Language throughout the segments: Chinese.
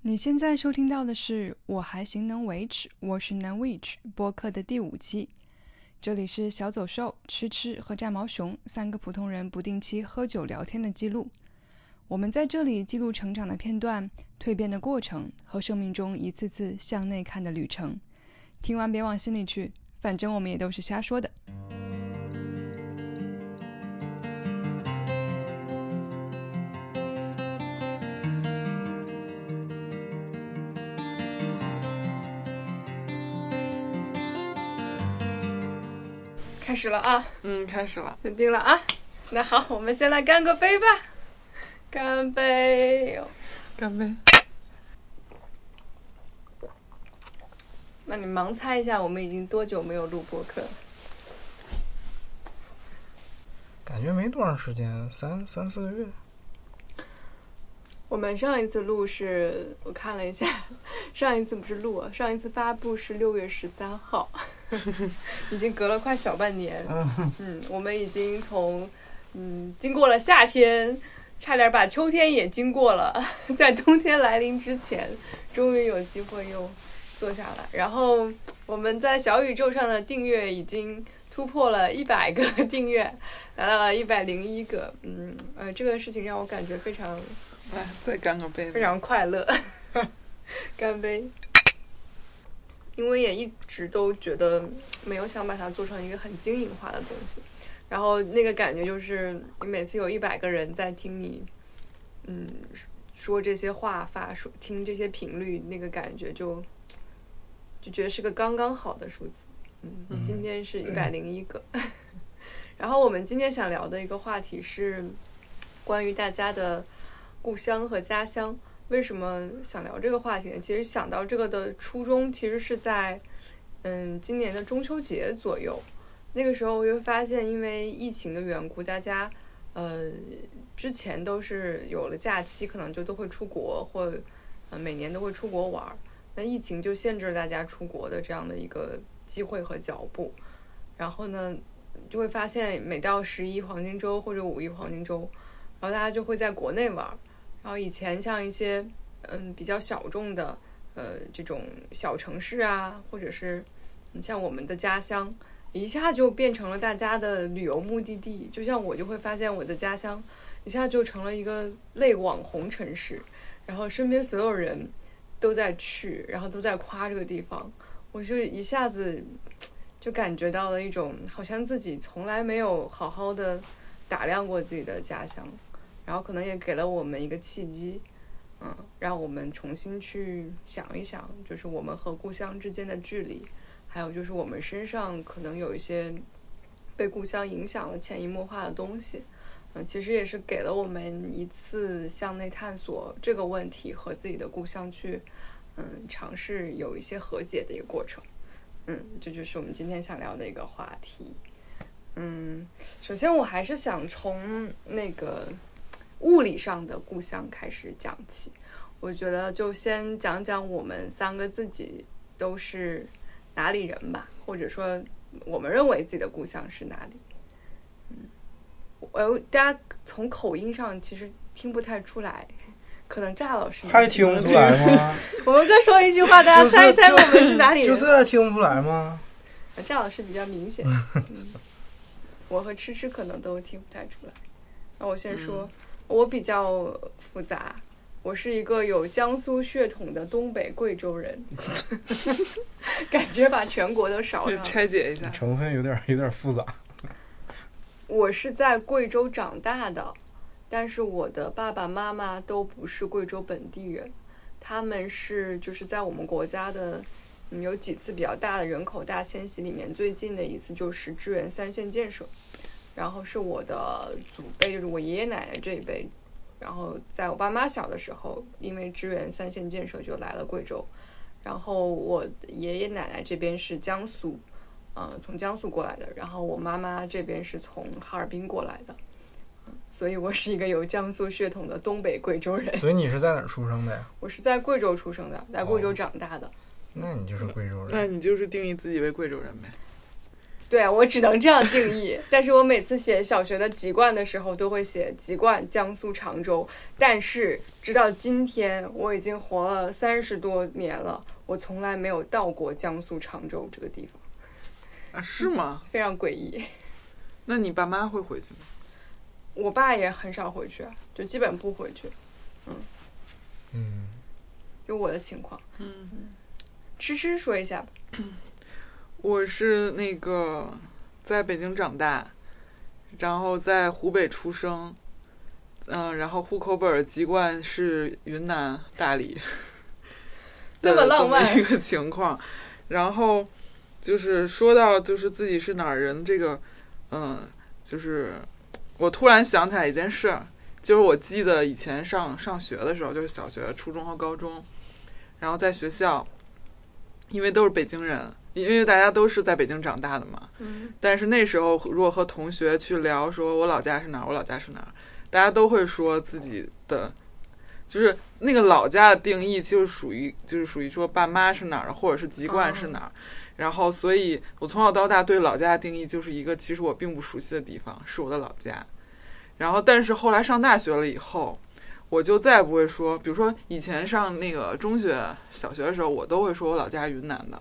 你现在收听到的是《我还行能维持》，我是南 witch 播客的第五期。这里是小走兽、吃吃和炸毛熊三个普通人不定期喝酒聊天的记录。我们在这里记录成长的片段、蜕变的过程和生命中一次次向内看的旅程。听完别往心里去，反正我们也都是瞎说的。始了啊，嗯，开始了。稳定了啊。那好，我们先来干个杯吧，干杯！干杯！那你盲猜一下，我们已经多久没有录播客了？感觉没多长时间，三三四个月。我们上一次录是，我看了一下，上一次不是录啊，上一次发布是六月十三号，已经隔了快小半年。嗯，我们已经从嗯经过了夏天，差点把秋天也经过了，在冬天来临之前，终于有机会又坐下来。然后我们在小宇宙上的订阅已经突破了一百个 订阅，来到了一百零一个。嗯，呃，这个事情让我感觉非常。来，再干个杯！非常快乐，干杯！因为也一直都觉得没有想把它做成一个很经营化的东西，然后那个感觉就是你每次有一百个人在听你，嗯，说这些话发说听这些频率，那个感觉就就觉得是个刚刚好的数字。嗯，今天是一百零一个。然后我们今天想聊的一个话题是关于大家的。故乡和家乡，为什么想聊这个话题呢？其实想到这个的初衷，其实是在，嗯，今年的中秋节左右，那个时候我就发现，因为疫情的缘故，大家，呃，之前都是有了假期，可能就都会出国，或，呃，每年都会出国玩儿。那疫情就限制了大家出国的这样的一个机会和脚步。然后呢，就会发现每到十一黄金周或者五一黄金周，然后大家就会在国内玩儿。然后以前像一些嗯比较小众的呃这种小城市啊，或者是你像我们的家乡，一下就变成了大家的旅游目的地。就像我就会发现我的家乡一下就成了一个类网红城市，然后身边所有人都在去，然后都在夸这个地方，我就一下子就感觉到了一种好像自己从来没有好好的打量过自己的家乡。然后可能也给了我们一个契机，嗯，让我们重新去想一想，就是我们和故乡之间的距离，还有就是我们身上可能有一些被故乡影响了潜移默化的东西，嗯，其实也是给了我们一次向内探索这个问题和自己的故乡去，嗯，尝试有一些和解的一个过程，嗯，这就是我们今天想聊的一个话题，嗯，首先我还是想从那个。物理上的故乡开始讲起，我觉得就先讲讲我们三个自己都是哪里人吧，或者说我们认为自己的故乡是哪里。嗯，我大家从口音上其实听不太出来，可能炸老师还听不出来吗？我们各说一句话，大家猜一猜我们是哪里人？就这听不出来吗？炸老师比较明显，我和吃吃可能都听不太出来。那我先说。我比较复杂，我是一个有江苏血统的东北贵州人，感觉把全国都少了。拆解一下，成分有点有点复杂。我是在贵州长大的，但是我的爸爸妈妈都不是贵州本地人，他们是就是在我们国家的有几次比较大的人口大迁徙里面，最近的一次就是支援三线建设。然后是我的祖辈，就是我爷爷奶奶这一辈，然后在我爸妈小的时候，因为支援三线建设就来了贵州。然后我爷爷奶奶这边是江苏，呃，从江苏过来的。然后我妈妈这边是从哈尔滨过来的，所以我是一个有江苏血统的东北贵州人。所以你是在哪儿出生的呀？我是在贵州出生的，在贵州长大的。那你就是贵州人。那你就是定义自己为贵州人呗？对我只能这样定义。但是我每次写小学的籍贯的时候，都会写籍贯江苏常州。但是直到今天，我已经活了三十多年了，我从来没有到过江苏常州这个地方，啊，是吗？非常诡异。那你爸妈会回去吗？我爸也很少回去，就基本不回去。嗯嗯，就我的情况，嗯，吃吃说一下吧。我是那个在北京长大，然后在湖北出生，嗯，然后户口本籍贯是云南大理 那么浪漫一个情况。然后就是说到就是自己是哪儿人这个，嗯，就是我突然想起来一件事儿，就是我记得以前上上学的时候，就是小学、初中和高中，然后在学校，因为都是北京人，因为大家都是在北京长大的嘛，嗯但是那时候如果和同学去聊，说我老家是哪儿，我老家是哪儿，大家都会说自己的，就是那个老家的定义，就是属于就是属于说爸妈是哪儿的，或者是籍贯是哪儿。然后，所以我从小到大对老家的定义就是一个其实我并不熟悉的地方，是我的老家。然后，但是后来上大学了以后，我就再也不会说，比如说以前上那个中学、小学的时候，我都会说我老家是云南的。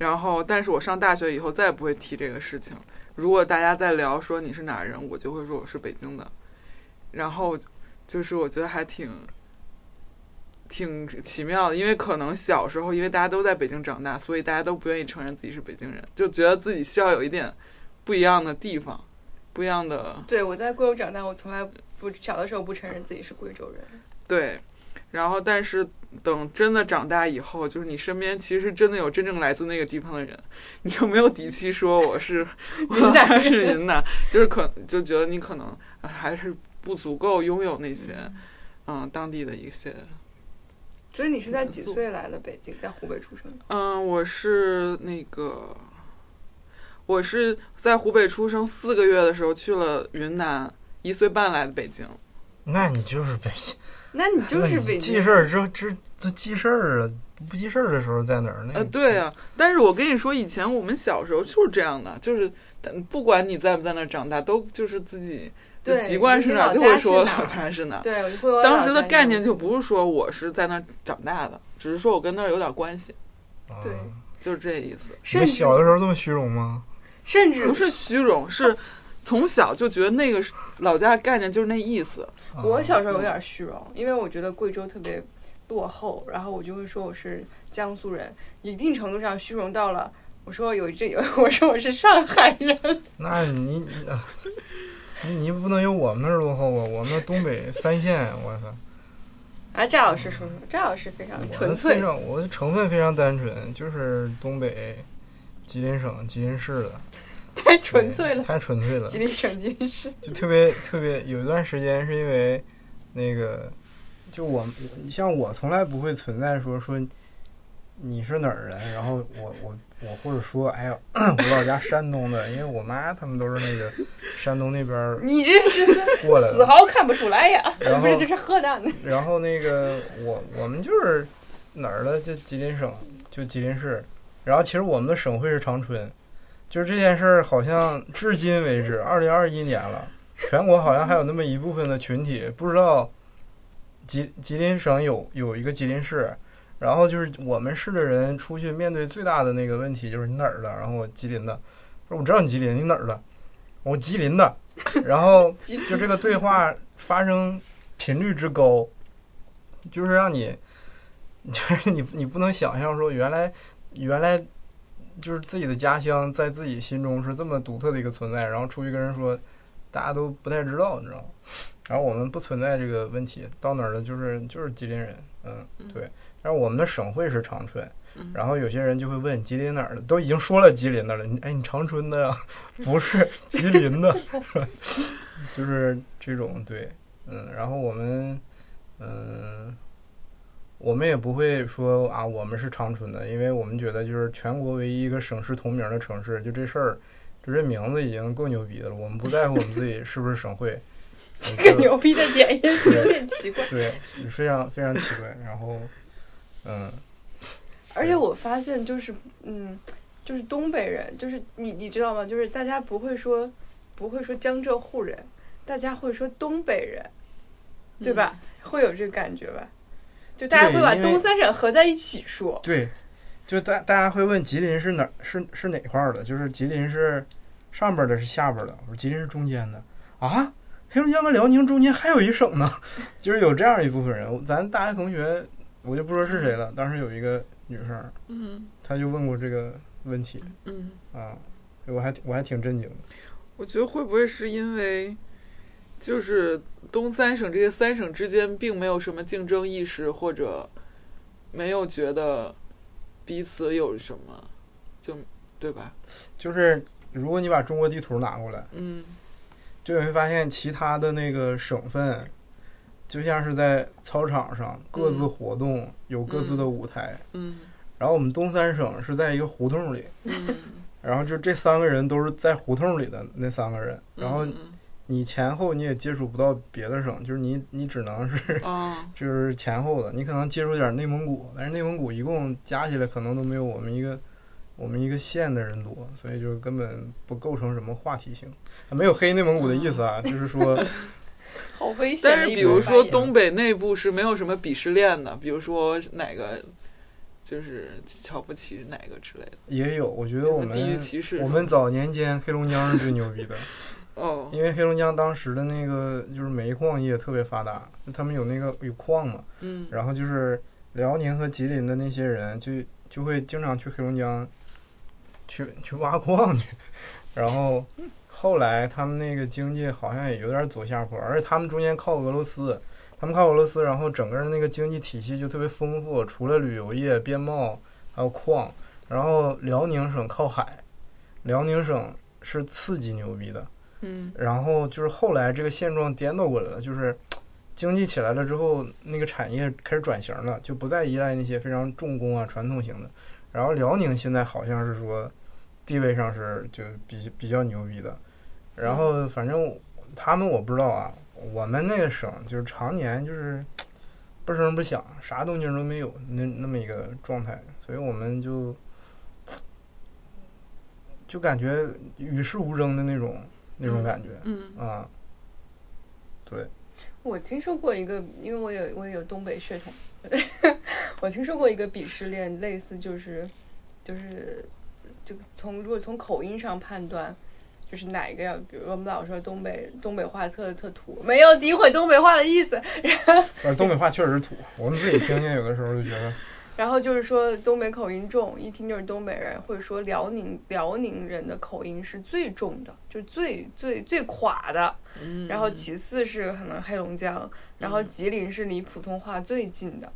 然后，但是我上大学以后再也不会提这个事情。如果大家在聊说你是哪儿人，我就会说我是北京的。然后就是我觉得还挺挺奇妙的，因为可能小时候因为大家都在北京长大，所以大家都不愿意承认自己是北京人，就觉得自己需要有一点不一样的地方，不一样的对，我在贵州长大，我从来不小的时候不承认自己是贵州人。对。然后，但是等真的长大以后，就是你身边其实真的有真正来自那个地方的人，你就没有底气说我是 我云南是云南，就是可就觉得你可能呃还是不足够拥有那些嗯当地的一些所以你是在几岁来的北京？在湖北出生的？嗯，我是那个，我是在湖北出生四个月的时候去了云南，一岁半来的北京。那你就是北京，那你就是记事儿，这这这记事儿啊！不记事儿的时候在哪儿呢？呃，对啊，但是我跟你说，以前我们小时候就是这样的，就是但不管你在不在那儿长大，都就是自己籍贯是哪儿，就会说老家是哪儿。对，我就会当时的概念就不是说我是在那儿长大的，只是说我跟那儿有点关系，啊对就是这意思。你小的时候这么虚荣吗？甚至不是虚荣，是从小就觉得那个老家的概念就是那意思。啊我小时候有点虚荣，因为我觉得贵州特别落后，然后我就会说我是江苏人，一定程度上虚荣到了。我说有这有，我说我是上海人，那你你啊你你不能有我们那儿落后啊！我们东北三线，我操！啊，赵老师说说，赵老师非常纯粹非，常，我的成分非常单纯，就是东北吉林省吉林市的，太纯粹了。太纯粹了吉，林省吉林市，就特别特别有一段时间是因为那个，就我你像我从来不会存在说说你是哪儿人，然后我我我或者说哎呀 我老家山东的，因为我妈他们都是那个山东那边儿你这是丝过来的，丝毫看不出来呀！然后不是，这是河南的。然后那个我我们就是哪儿的，就吉林省，就吉林市。然后其实我们的省会是长春，就是这件事儿好像至今为止，二零二一年了，全国好像还有那么一部分的群体不知道吉吉林省有有一个吉林市。然后就是我们市的人出去面对最大的那个问题就是你哪儿的？然后我吉林的，我说我知道你吉林，你哪儿的？我吉林的。然后就这个对话发生频率之高，就是让你，就是你你不能想象说原来原来就是自己的家乡在自己心中是这么独特的一个存在，然后出去跟人说，大家都不太知道，你知道吗？然后我们不存在这个问题，到哪儿了就是就是吉林人，嗯，对。但是我们的省会是长春，嗯然后有些人就会问吉林哪儿的，都已经说了吉林的了，你哎你长春的呀？不是吉林的，就是这种对，嗯，然后我们，嗯，我们也不会说啊，我们是长春的，因为我们觉得就是全国唯一一个省市同名的城市，就这事儿，就这名字已经够牛逼的了，我们不在乎我们自己是不是省会，这个牛逼的点也有点奇怪。对，非常非常奇怪，然后，嗯，而且我发现，就是嗯，就是东北人，就是你你知道吗？就是大家不会说不会说江浙沪人，大家会说东北人，对吧？会有这个感觉吧？就大家会把东三省合在一起说。对，就大大家会问吉林是哪儿是是哪块儿的？就是吉林是上边儿的，是下边儿的？我说吉林是中间的啊。黑龙江跟辽宁中间还有一省呢，就是有这样一部分人。咱大学同学，我就不说是谁了，当时有一个女生，嗯她就问过这个问题嗯，啊，我还我还挺震惊的。我觉得会不会是因为，就是东三省这些三省之间并没有什么竞争意识，或者没有觉得彼此有什么，就对吧？就是如果你把中国地图拿过来，嗯就你会发现其他的那个省份，就像是在操场上各自活动，有各自的舞台。嗯然后我们东三省是在一个胡同里，嗯，然后就这三个人都是在胡同里的那三个人。然后嗯你前后你也接触不到别的省，就是你你只能是啊，就是前后的，你可能接触点内蒙古，但是内蒙古一共加起来可能都没有我们一个我们一个县的人多，所以就根本不构成什么话题性。没有黑内蒙古的意思啊，就是说。好危险但是比如说东北内部是没有什么鄙视链的，比如说哪个就是瞧不起哪个之类的，也有，我觉得我们地域歧视。我们早年间黑龙江是最牛逼的，哦，因为黑龙江当时的那个就是煤矿业特别发达，他们有那个有矿嘛，嗯。然后就是辽宁和吉林的那些人就就会经常去黑龙江去去挖矿去，然后后来他们那个经济好像也有点走下坡，而且他们中间靠俄罗斯，他们靠俄罗斯，然后整个那个经济体系就特别丰富，除了旅游业、边贸还有矿，然后辽宁省靠海，辽宁省是次级牛逼的，嗯。然后就是后来这个现状颠倒过来了，就是 经济起来了之后，那个产业开始转型了，就不再依赖那些非常重工啊、传统型的。然后辽宁现在好像是说地位上是就比比较牛逼的，然后反正他们我不知道啊，我们那个省就是常年就是 不声不响，啥动静都没有那那么一个状态，所以我们就 就感觉与世无争的那种那种感觉。嗯啊，对，我听说过一个，因为我有我也有东北血统，我听说过一个鄙视链，类似就是就是就从如果从口音上判断，就是哪一个要，比如说我们老说东北东北话特特土，没有诋毁东北话的意思，呃，东北话确实土，我们自己听听，有的时候就觉得，然后就是说东北口音重，一听就是东北人，或者说辽宁辽宁人的口音是最重的，就是最最最垮的。嗯，然后其次是可能黑龙江，然后吉林是离普通话最近的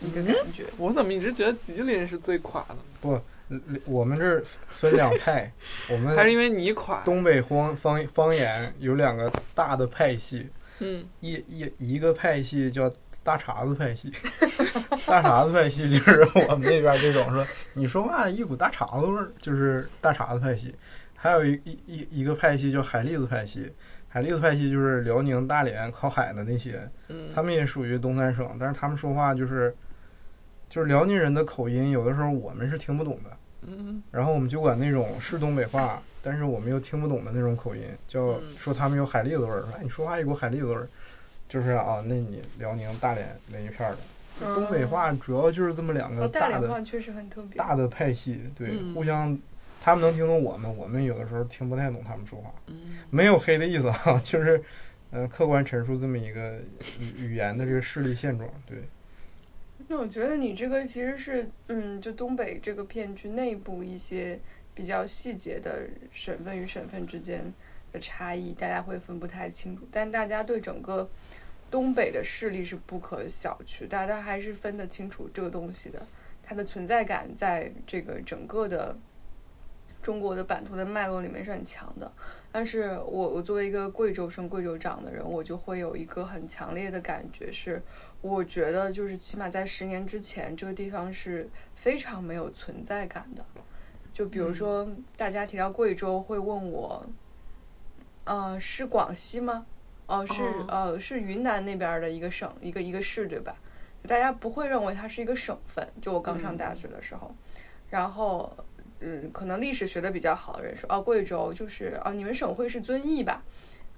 一个感觉。我怎么一直觉得吉林是最垮的呢？呃我们这儿分两派，我们还是因为你垮？东北方方方言有两个大的派系，嗯一一一个派系叫大碴子派系，大碴子派系就是我们那边这种说你说话一股大碴子味儿，就是大碴子派系。还有一一一一个派系叫海蛎子派系，海蛎子派系就是辽宁大连靠海的那些，嗯，他们也属于东三省，但是他们说话就是就是辽宁人的口音，有的时候我们是听不懂的。嗯然后我们就管那种是东北话，但是我们又听不懂的那种口音，叫嗯说他们有海蛎子味儿，说哎你说话一股海蛎子味儿，就是啊，那你辽宁大连那一片儿的嗯东北话主要就是这么两哦，个大的大连话确实很特别。大的派系，对，嗯互相他们能听懂我们，我们有的时候听不太懂他们说话，嗯没有黑的意思啊，就是呃客观陈述这么一个语语言的这个势力现状，对。那我觉得你这个其实是，嗯，就东北这个片区内部一些比较细节的省份与省份之间的差异，大家会分不太清楚。但大家对整个东北的势力是不可小觑，大家还是分得清楚这个东西的。它的存在感在这个整个的中国的版图的脉络里面是很强的。但是我我作为一个贵州生贵州长的人，我就会有一个很强烈的感觉是。我觉得就是起码在十年之前，这个地方是非常没有存在感的。就比如说，大家提到贵州，会问我，呃，是广西吗？哦，是哦呃，是云南那边的一个省，一个一个市，对吧？大家不会认为它是一个省份。就我刚上大学的时候，然后嗯，可能历史学的比较好的人说，哦，贵州就是哦，你们省会是遵义吧？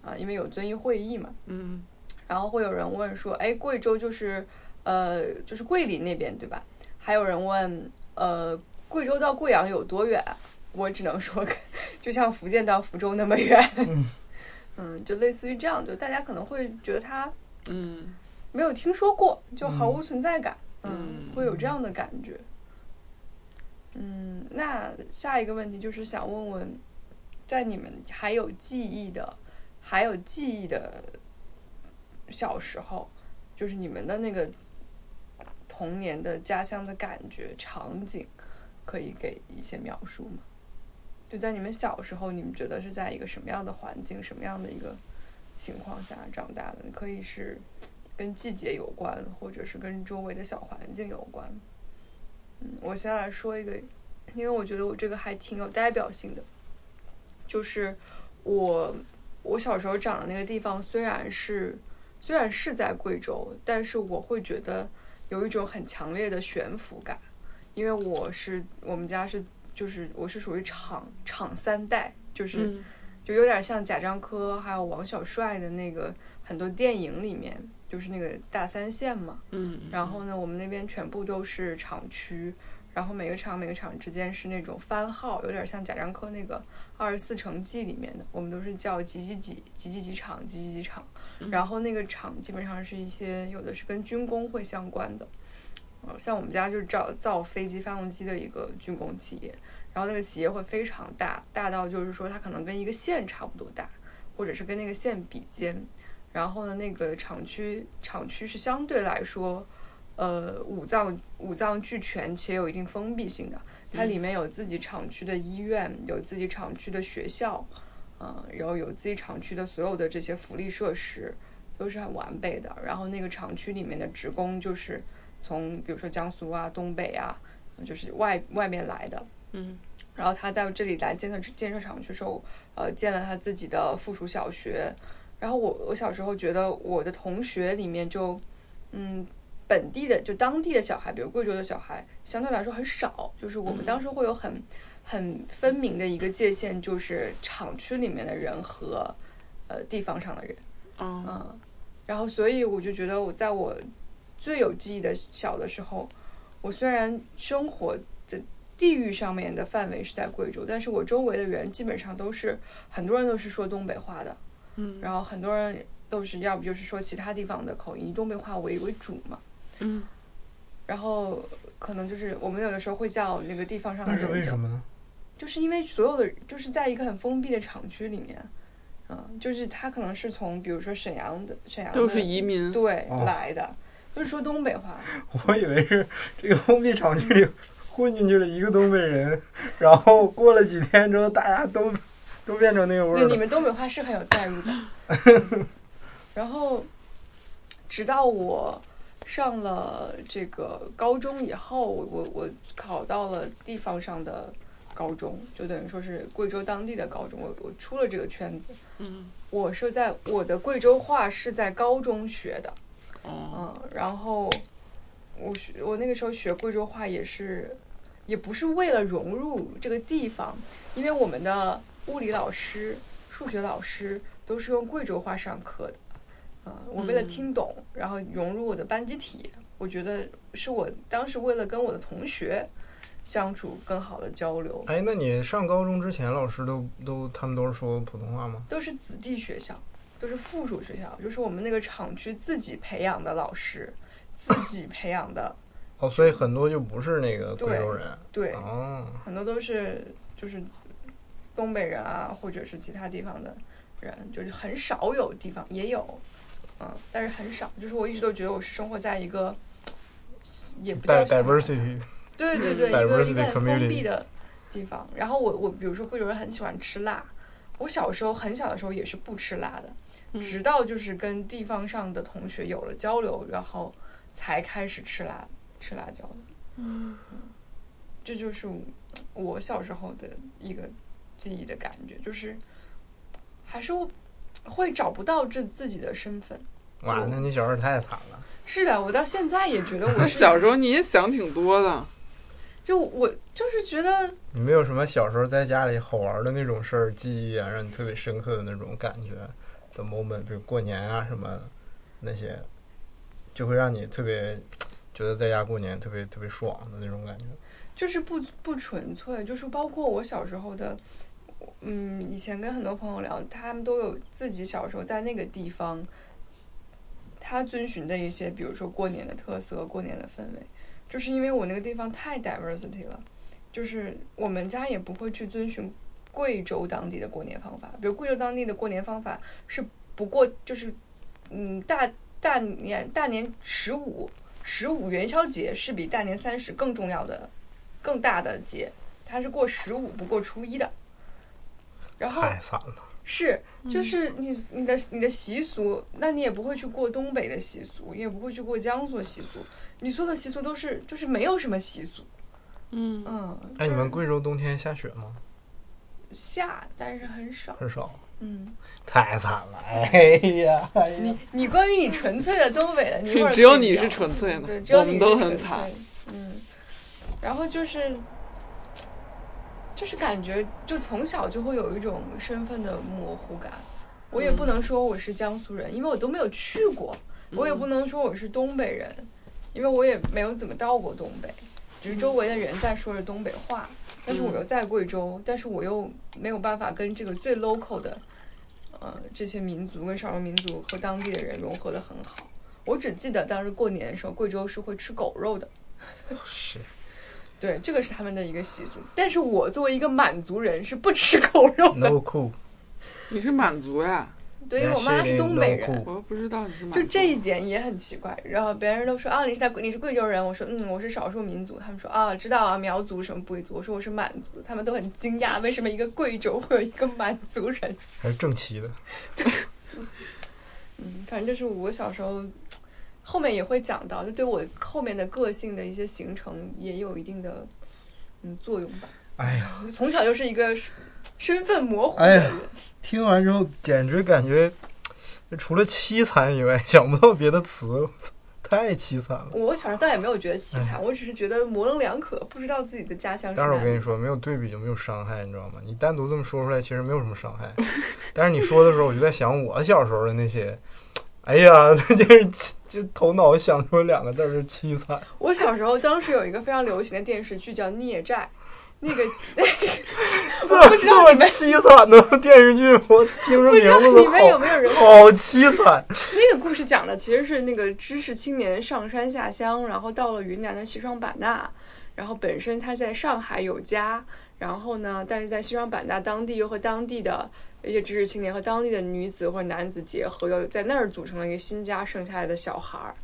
啊，因为有遵义会议嘛。嗯然后会有人问说，哎，贵州就是呃，就是桂林那边对吧？还有人问，呃，贵州到贵阳有多远啊？我只能说，就像福建到福州那么远。嗯，就类似于这样，就大家可能会觉得他嗯没有听说过，就毫无存在感。嗯会有这样的感觉。嗯，那下一个问题就是想问问，在你们还有记忆的、还有记忆的小时候，就是你们的那个童年的家乡的感觉、场景，可以给一些描述吗？就在你们小时候，你们觉得是在一个什么样的环境、什么样的一个情况下长大的？你可以是跟季节有关，或者是跟周围的小环境有关。嗯，我先来说一个，因为我觉得我这个还挺有代表性的，就是我我小时候长的那个地方，虽然是虽然是在贵州，但是我会觉得有一种很强烈的悬浮感，因为我是我们家是就是我是属于厂厂三代，就是。嗯就有点像贾樟柯还有王小帅的那个很多电影里面，就是那个大三线嘛。嗯，然后呢，我们那边全部都是厂区，然后每个厂每个厂之间是那种番号，有点像贾樟柯那个《二十四城记》里面的，我们都是叫几几几几几几厂几几几厂。然后那个厂基本上是一些有的是跟军工会相关的，呃，像我们家就是造造飞机发动机的一个军工企业。然后那个企业会非常大，大到就是说它可能跟一个县差不多大，或者是跟那个县比肩。然后呢，那个厂区厂区是相对来说，呃，五脏五脏俱全且有一定封闭性的。它里面有自己厂区的医院，有自己厂区的学校，嗯、然后有自己厂区的所有的这些福利设施都是很完备的。然后那个厂区里面的职工就是从比如说江苏啊、东北啊，就是外外面来的。嗯，然后他在这里来建设建设厂区的时候，呃，建了他自己的附属小学。然后我我小时候觉得我的同学里面就，嗯，本地的就当地的小孩，比如贵州的小孩，相对来说很少。就是我们当时会有很很分明的一个界限，就是厂区里面的人和呃地方上的人。哦，嗯，然后所以我就觉得我在我最有记忆的小的时候，我虽然生活的地域上面的范围是在贵州，但是我周围的人基本上都是很多人都是说东北话的，嗯。然后很多人都是要不就是说其他地方的口音，以东北话为为主嘛，嗯。然后可能就是我们有的时候会叫那个地方上的人为什么呢？就是因为所有的就是在一个很封闭的厂区里面，嗯，就是他可能是从比如说沈阳的沈阳的都是移民。对、哦。来的，都是说东北话。我以为是这个封闭厂区里混进去了一个东北人，然后过了几天之后，大家都都变成那个味对，儿了。你们东北话是很有代入感。然后，直到我上了这个高中以后，我我我考到了地方上的高中，就等于说是贵州当地的高中。我我出了这个圈子，嗯我是在我的贵州话是在高中学的。哦，嗯，然后我学我那个时候学贵州话也是，也不是为了融入这个地方，因为我们的物理老师、数学老师都是用贵州话上课的。嗯，我为了嗯听懂，然后融入我的班集体，我觉得是我当时为了跟我的同学相处更好的交流，哎，那你上高中之前，老师都都他们都是说普通话吗？都是子弟学校，都是附属学校，就是我们那个厂区自己培养的老师，自己培养的，哦，所以很多就不是那个贵州人。对，哦，很多都是就是东北人啊，或者是其他地方的人，就是很少有地方也有，嗯，但是很少。就是我一直都觉得我是生活在一个也不叫 diversity，对对对，一个一个很封闭的地方。然后我我比如说贵州人很喜欢吃辣，我小时候很小的时候也是不吃辣的，嗯直到就是跟地方上的同学有了交流，然后才开始吃辣吃辣椒的。嗯这就是我小时候的一个记忆的感觉，就是还是会找不到这自己的身份。哇，那你小时候太惨了。是的，我到现在也觉得我 小时候你也想挺多的。就我就是觉得，你没有什么小时候在家里好玩的那种事儿记忆啊，让你特别深刻的那种感觉的 moment，比如过年啊什么那些，就会让你特别觉得在家过年特别特别爽的那种感觉。就是不不纯粹，就是包括我小时候的，嗯，以前跟很多朋友聊，他们都有自己小时候在那个地方，他遵循的一些，比如说过年的特色、过年的氛围，就是因为我那个地方太 diversity 了，就是我们家也不会去遵循贵州当地的过年方法，比如贵州当地的过年方法是不过就是，嗯，大大年大年十五。十五元宵节是比大年三十更重要的更大的节，它是过十五不过初一的。然后太烦了，是就是你你的你的习俗，那你也不会去过东北的习俗，你也不会去过江苏的习俗，你所有的习俗都是就是没有什么习俗。嗯，嗯，哎，你们贵州冬天下雪吗？下，但是很少。很少，嗯，太惨了。哎呀，哎呀你你关于你纯粹的东北的，你一会儿 只有你是纯粹的对，只有你我们都很惨。嗯，然后就是，就是感觉就从小就会有一种身份的模糊感。我也不能说我是江苏人，因为我都没有去过；我也不能说我是东北人，因为我也没有怎么到过东北。只是周围的人在说着东北话，但是我又在贵州，但是我又没有办法跟这个最 local 的，呃，这些民族跟少数民族和当地的人融合的很好。我只记得当时过年的时候，贵州是会吃狗肉的，是 对，这个是他们的一个习俗。但是我作为一个满族人是不吃狗肉的，no cool，你是满族呀？对，因为我妈是东北人，我又不知道你是满族。就这一点也很奇怪。然后别人都说啊，你是在你是贵州人，我说嗯，我是少数民族。他们说啊，知道啊，苗族什么贵族，我说我是满族，他们都很惊讶，为什么一个贵州会有一个满族人？还是正旗的。对嗯，反正就是我小时候，后面也会讲到，就对我后面的个性的一些形成也有一定的嗯作用吧。哎呀，从小就是一个身份模糊的人，听完之后简直感觉除了凄惨以外，想不到别的词，太凄惨了。我小时候倒也没有觉得凄惨，我只是觉得模棱两可，不知道自己的家乡是。但是我跟你说，没有对比就没有伤害，你知道吗？你单独这么说出来，其实没有什么伤害。但是你说的时候，我就在想我小时候的那些，哎呀，那就是就头脑想出了两个字儿，是凄惨。我小时候当时有一个非常流行的电视剧叫《孽债》，那个 我不知这这么凄惨的电视剧，我听着你们有都没有人好好凄惨。那个故事讲的其实是那个知识青年上山下乡，然后到了云南的西双版纳，然后本身他在上海有家，然后呢，但是在西双版纳当地又和当地的一些知识青年和当地的女子或者男子结合，又在那儿组成了一个新家，生下来的小孩儿。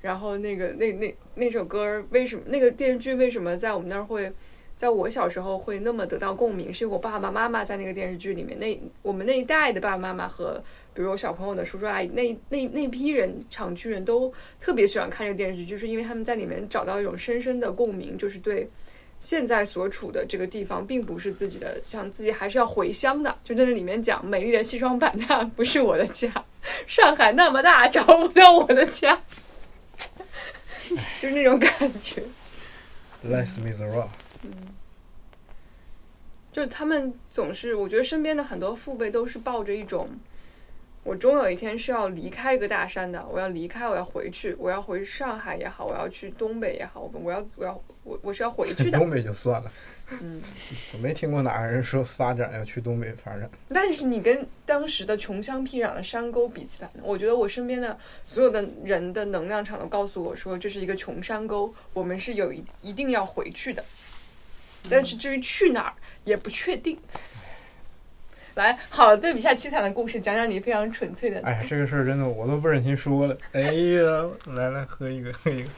然后那个那那那首歌儿为什么那个电视剧为什么在我们那儿会？在我小时候会那么得到共鸣，是因为我爸爸妈妈在那个电视剧里面，那我们那一代的爸爸妈妈和比如我小朋友的叔叔阿姨，那那那批人厂区人都特别喜欢看这个电视剧，就是因为他们在里面找到一种深深的共鸣，就是对现在所处的这个地方并不是自己的，像自己还是要回乡的。就在那里面讲，美丽的西双版纳不是我的家，上海那么大找不到我的家，就是那种感觉。Les Miserables，就他们总是，我觉得身边的很多父辈都是抱着一种，我终有一天是要离开一个大山的，我要离开，我要回去，我要回上海也好，我要去东北也好，我要我要我我是要回去的。东北就算了，嗯，我没听过哪个人说发展要去东北发展。但是你跟当时的穷乡僻壤的山沟比起来，我觉得我身边的所有的人的能量场都告诉我说，这是一个穷山沟，我们是有一一定要回去的。但是至于去哪儿也不确定。来，好，对比一下凄惨的故事，讲讲你非常纯粹的。哎呀，这个事儿真的我都不忍心说了。哎呀，来来喝一个，喝一个。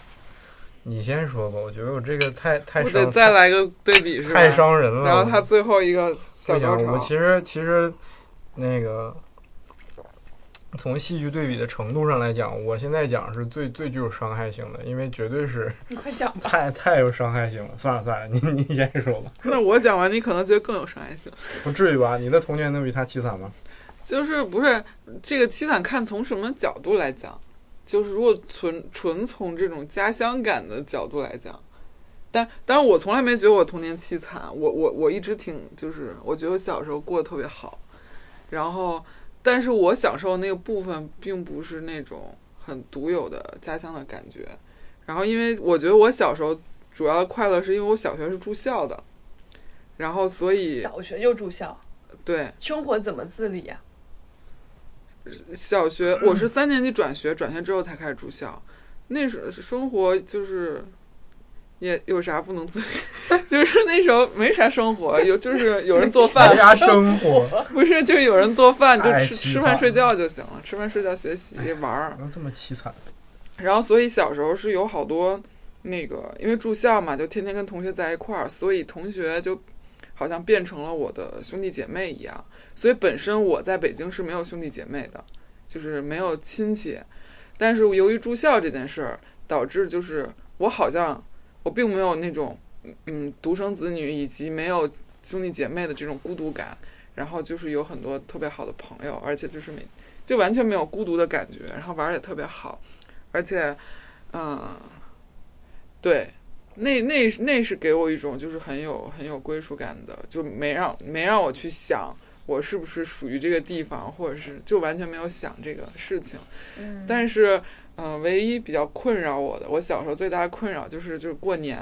你先说吧，我觉得我这个太太我伤，得再来个对比是吧？太伤人了。然后他最后一个小高潮，我其实其实那个从戏剧对比的程度上来讲，我现在讲是最最具有伤害性的，因为绝对是你快讲吧。太太有伤害性了。算了算了，你你先说吧，那我讲完，你可能觉得更有伤害性。不至于吧？你的童年能比他凄惨吗？就是不是这个凄惨看从什么角度来讲？就是如果纯纯从这种家乡感的角度来讲，但但是我从来没觉得我童年凄惨，我我我一直挺就是我觉得我小时候过得特别好，然后但是我享受那个部分并不是那种很独有的家乡的感觉，然后因为我觉得我小时候主要的快乐是因为我小学是住校的，然后所以小学就住校，对。生活怎么自理呀、小学我是三年级转学，转学之后才开始住校。那时候生活就是也有啥不能自理，就是那时候没啥生活，有就是有人做饭没，啥生活，不是就是有人做饭就吃吃饭睡觉就行了，吃饭睡觉学习玩儿。能这么凄惨？然后所以小时候是有好多那个，因为住校嘛，就天天跟同学在一块儿，所以同学就好像变成了我的兄弟姐妹一样。所以本身我在北京是没有兄弟姐妹的，就是没有亲戚。但是由于住校这件事儿，导致就是我好像我并没有那种嗯独生子女以及没有兄弟姐妹的这种孤独感，然后就是有很多特别好的朋友，而且就是每就完全没有孤独的感觉，然后玩儿也特别好，而且嗯，对，那那那是给我一种就是很有很有归属感的，就没让没让我去想我是不是属于这个地方，或者是就完全没有想这个事情。嗯，但是，嗯、唯一比较困扰我的，我小时候最大的困扰就是就是过年，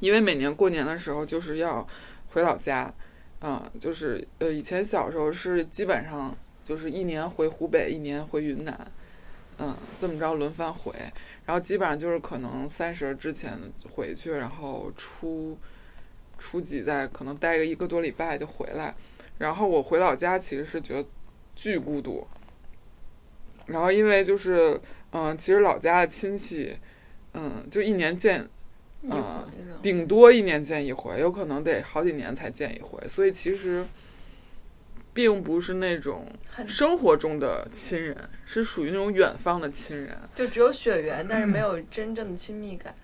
因为每年过年的时候就是要回老家，嗯、就是呃以前小时候是基本上就是一年回湖北，一年回云南，嗯，这么着轮番回，然后基本上就是可能三十之前回去，然后初初几再可能待个一个多礼拜就回来，然后我回老家其实是觉得巨孤独。然后因为就是，嗯、其实老家的亲戚，嗯，就一年见，一会儿那种顶多一年见一回，有可能得好几年才见一回，所以其实并不是那种生活中的亲人，是属于那种远方的亲人。就只有血缘，但是没有真正的亲密感。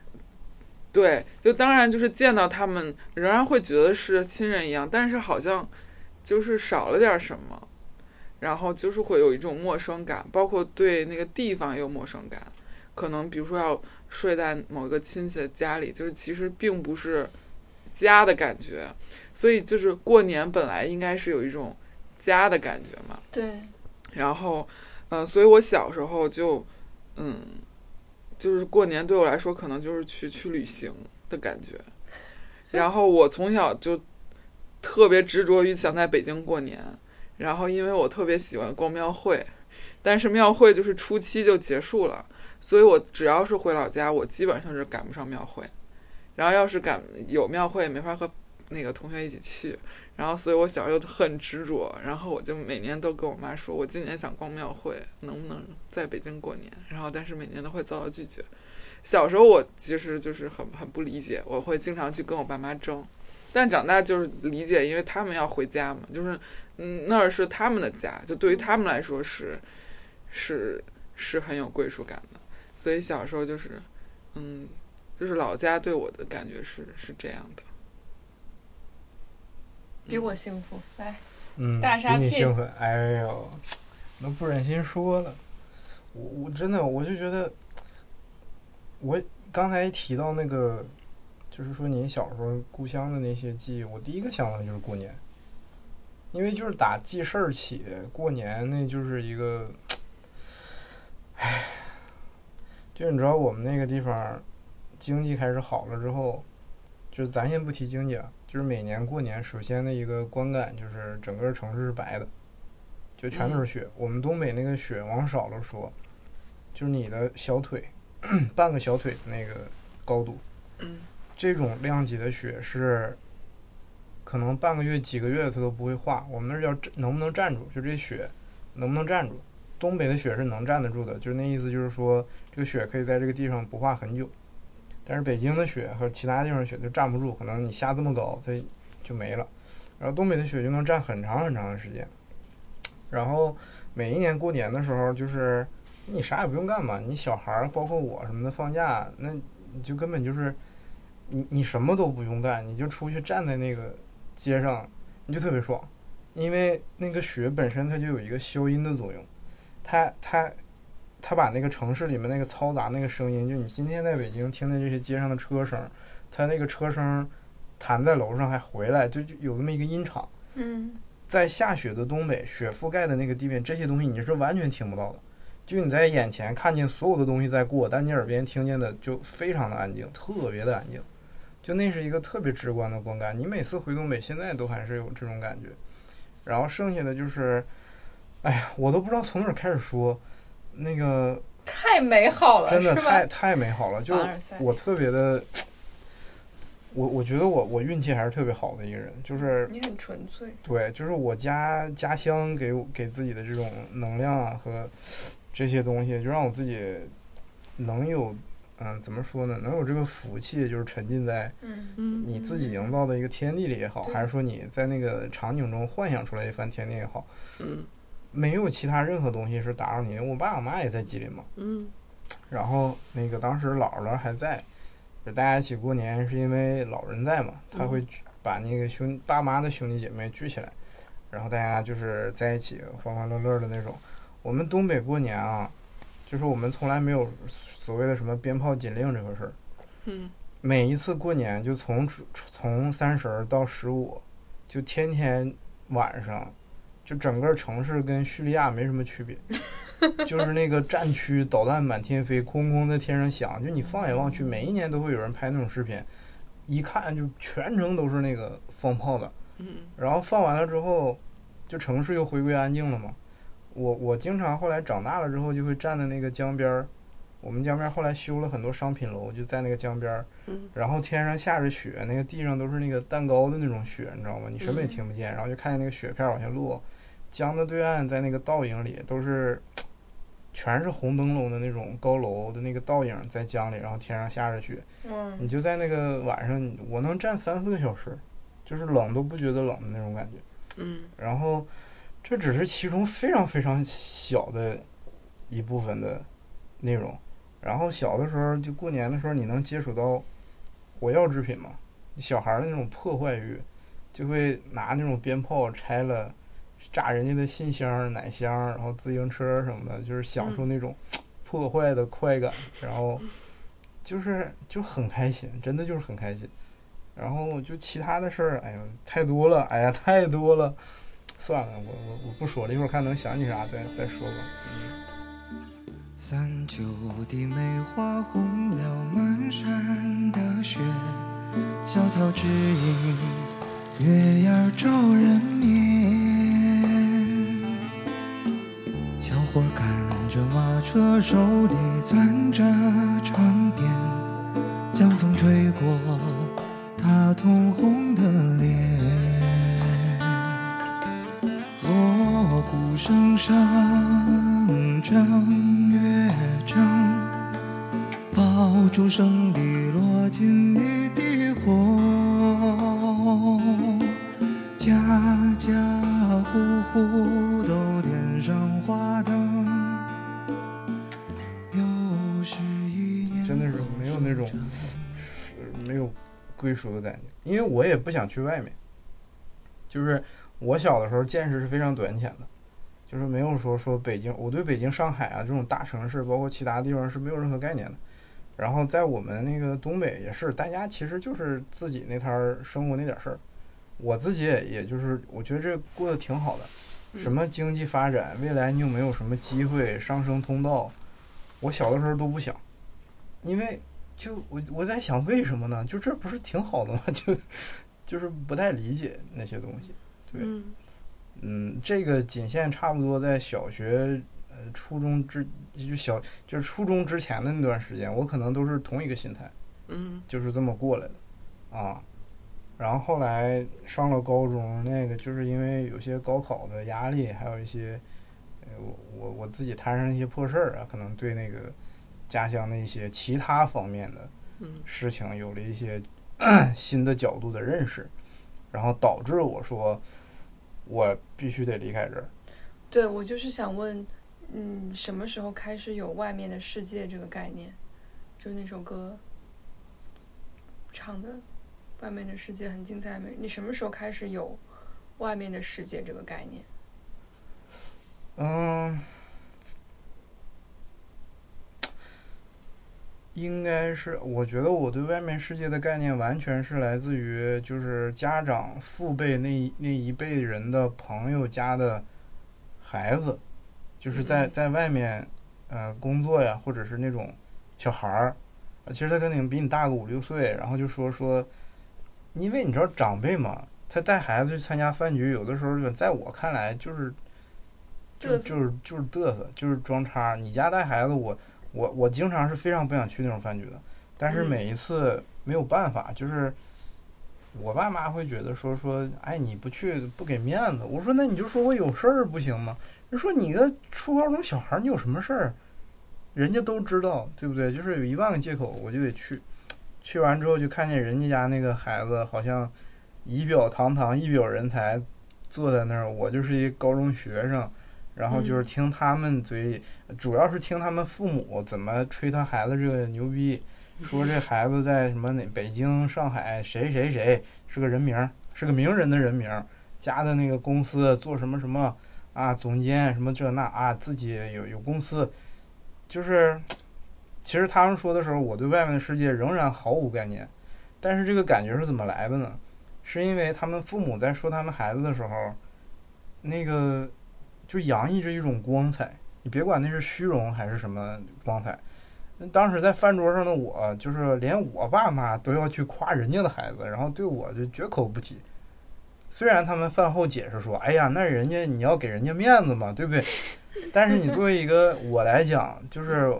对，就当然就是见到他们，仍然会觉得是亲人一样，但是好像就是少了点什么，然后就是会有一种陌生感，包括对那个地方也有陌生感。可能比如说要睡在某个亲戚的家里，就是其实并不是家的感觉，所以就是过年本来应该是有一种家的感觉嘛。对，然后，呃，所以我小时候就，嗯，就是过年对我来说可能就是去去旅行的感觉。然后我从小就特别执着于想在北京过年，然后因为我特别喜欢逛庙会，但是庙会就是初七就结束了，所以我只要是回老家，我基本上是赶不上庙会。然后要是赶有庙会，没法和那个同学一起去，然后所以我小时候很执着，然后我就每年都跟我妈说，我今年想逛庙会，能不能在北京过年？然后但是每年都会遭到拒绝。小时候我其实就是很很不理解，我会经常去跟我爸妈争，但长大就是理解，因为他们要回家嘛，就是嗯那儿是他们的家，就对于他们来说是是是很有归属感的，所以小时候就是嗯就是老家对我的感觉是是这样的。比我幸福。来，嗯，大杀器哎呦，都不忍心说了。我我真的我就觉得，我刚才提到那个，就是说你小时候故乡的那些记忆，我第一个想到的就是过年，因为就是打记事儿起，过年那就是一个，唉，就你知道我们那个地方经济开始好了之后，就是咱先不提经济啊，就是每年过年，首先的一个观感就是整个城市是白的，就全都是雪。我们东北那个雪往少了说，就是你的小腿，半个小腿的那个高度，嗯这种量级的雪是可能半个月、几个月它都不会化。我们那叫能不能站住，就这雪能不能站住。东北的雪是能站得住的，就是那意思，就是说这个雪可以在这个地上不化很久。但是北京的雪和其他地方的雪就站不住，可能你下这么高，它就没了。然后东北的雪就能站很长很长的时间。然后每一年过年的时候，就是你啥也不用干嘛，你小孩儿包括我什么的放假，那你就根本就是你你什么都不用干，你就出去站在那个街上，你就特别爽，因为那个雪本身它就有一个消音的作用，它它它把那个城市里面那个嘈杂那个声音，就你今天在北京听的这些街上的车声，它那个车声弹在楼上还回来，就就有那么一个音场。嗯在下雪的东北，雪覆盖的那个地面，这些东西你是完全听不到的。就你在眼前看见所有的东西在过，但你耳边听见的就非常的安静，特别的安静。就那是一个特别直观的观感。你每次回东北，现在都还是有这种感觉。然后剩下的就是，哎呀，我都不知道从哪儿开始说。那个太美好了，真的？太太美好了，就我特别的，我我觉得我我运气还是特别好的一个人，就是你很纯粹，对，就是我家家乡给我给自己的这种能量啊和这些东西，就让我自己能有，嗯，怎么说呢？能有这个福气，就是沉浸在嗯嗯你自己营造的一个天地里也好，对还是说你在那个场景中幻想出来一番天地也好，嗯没有其他任何东西是打扰你的。我爸我妈也在吉林嘛，嗯 然后那个当时姥姥还在，就大家一起过年，是因为老人在嘛，他会把那个兄爸妈的兄弟姐妹聚起来，然后大家就是在一起欢欢乐乐的那种。我们东北过年啊，就是我们从来没有所谓的什么鞭炮禁令这回事儿。嗯每一次过年，就从初从三十儿到十五，就天天晚上，就整个城市跟叙利亚没什么区别，就是那个战区导弹满天飞，空空在天上响，就你放眼望去，每一年都会有人拍那种视频，一看就全程都是那个放炮的，嗯然后放完了之后，就城市又回归安静了嘛。我我经常后来长大了之后，就会站在那个江边儿，我们江边后来修了很多商品楼，就在那个江边儿。嗯然后天上下着雪，那个地上都是那个蛋糕的那种雪，你知道吗？你什么也嗯听不见，然后就看见那个雪片往下落。江的对岸，在那个倒影里，都是全是红灯笼的那种高楼的那个倒影在江里，然后天上下着雪，你嗯就在那个晚上，我能站三四个小时，就是冷都不觉得冷的那种感觉。嗯然后这只是其中非常非常小的一部分的内容。然后小的时候，就过年的时候，你能接触到火药制品嘛？小孩儿的那种破坏欲，就会拿那种鞭炮拆了，炸人家的信箱、奶箱，然后自行车什么的，就是享受那种破坏的快感。然后就是就很开心，真的就是很开心。然后就其他的事儿，哎呀，太多了，哎呀，太多了。算了，我我我不说了，一会儿看能想起啥再再说吧。三九的梅花红了满山的雪，小桃枝影，月牙照人面。小伙儿赶着马车，手里攥着长鞭，江风吹过他通红的脸。鼓声声正月正，爆竹声里落尽一地红，家家户户都点上花灯，又是一年。真的是没有那种没有归属的感觉，因为我也不想去外面。就是我小的时候见识是非常短浅的，就是没有说说北京，我对北京、上海啊这种大城市，包括其他地方是没有任何概念的。然后在我们那个东北也是，大家其实就是自己那摊儿生活那点事儿。我自己也也就是，我觉得这过得挺好的。什么经济发展，未来你有没有什么机会上升通道？我小的时候都不想，因为就我我在想为什么呢？就这不是挺好的吗？就就是不太理解那些东西。对嗯嗯，这个仅限差不多在小学、呃初中之就小就是初中之前的那段时间，我可能都是同一个心态，嗯。就是这么过来的啊。然后后来上了高中，那个就是因为有些高考的压力，还有一些呃我我我自己摊上一些破事儿啊，可能对那个家乡的一些其他方面的嗯。事情有了一些 新的角度的认识，然后导致我说我必须得离开这儿。对我就是想问，嗯，什么时候开始有外面的世界这个概念？就那首歌唱的“外面的世界很精彩美”，你什么时候开始有外面的世界这个概念？嗯，应该是，我觉得我对外面世界的概念完全是来自于就是家长父辈那一那一辈人的朋友家的孩子，就是在嗯在外面呃工作呀，或者是那种小孩儿，呃其实他可能比你大个五六岁，然后就说说，因为你知道长辈嘛，他带孩子去参加饭局，有的时候在我看来就是。就就是就是嘚瑟，就是装叉。你家带孩子，我我我我经常是非常不想去那种饭局的，但是嗯每一次没有办法，就是我爸妈会觉得说说，哎，你不去不给面子。我说那你就说我有事儿不行吗？人说你个初高中小孩儿，你有什么事儿？人家都知道，对不对？就是有一万个借口，我就得去。去完之后就看见人家家那个孩子好像仪表堂堂、一表人才，坐在那儿，我就是一高中学生。然后就是嗯听他们嘴里，主要是听他们父母怎么吹他孩子这个牛逼，说这孩子在什么哪北京、上海谁谁谁是个人名儿，是个名人的人名儿，家的那个公司做什么什么啊，总监什么这那啊，自己有有公司，就是其实他们说的时候，我对外面的世界仍然毫无概念，但是这个感觉是怎么来的呢？是因为他们父母在说他们孩子的时候，那个就洋溢着一种光彩。你别管那是虚荣还是什么光彩，那当时在饭桌上的我，就是连我爸妈都要去夸人家的孩子，然后对我就绝口不提。虽然他们饭后解释说：“哎呀，那人家你要给人家面子嘛，对不对？” 但是你作为一个我来讲，就是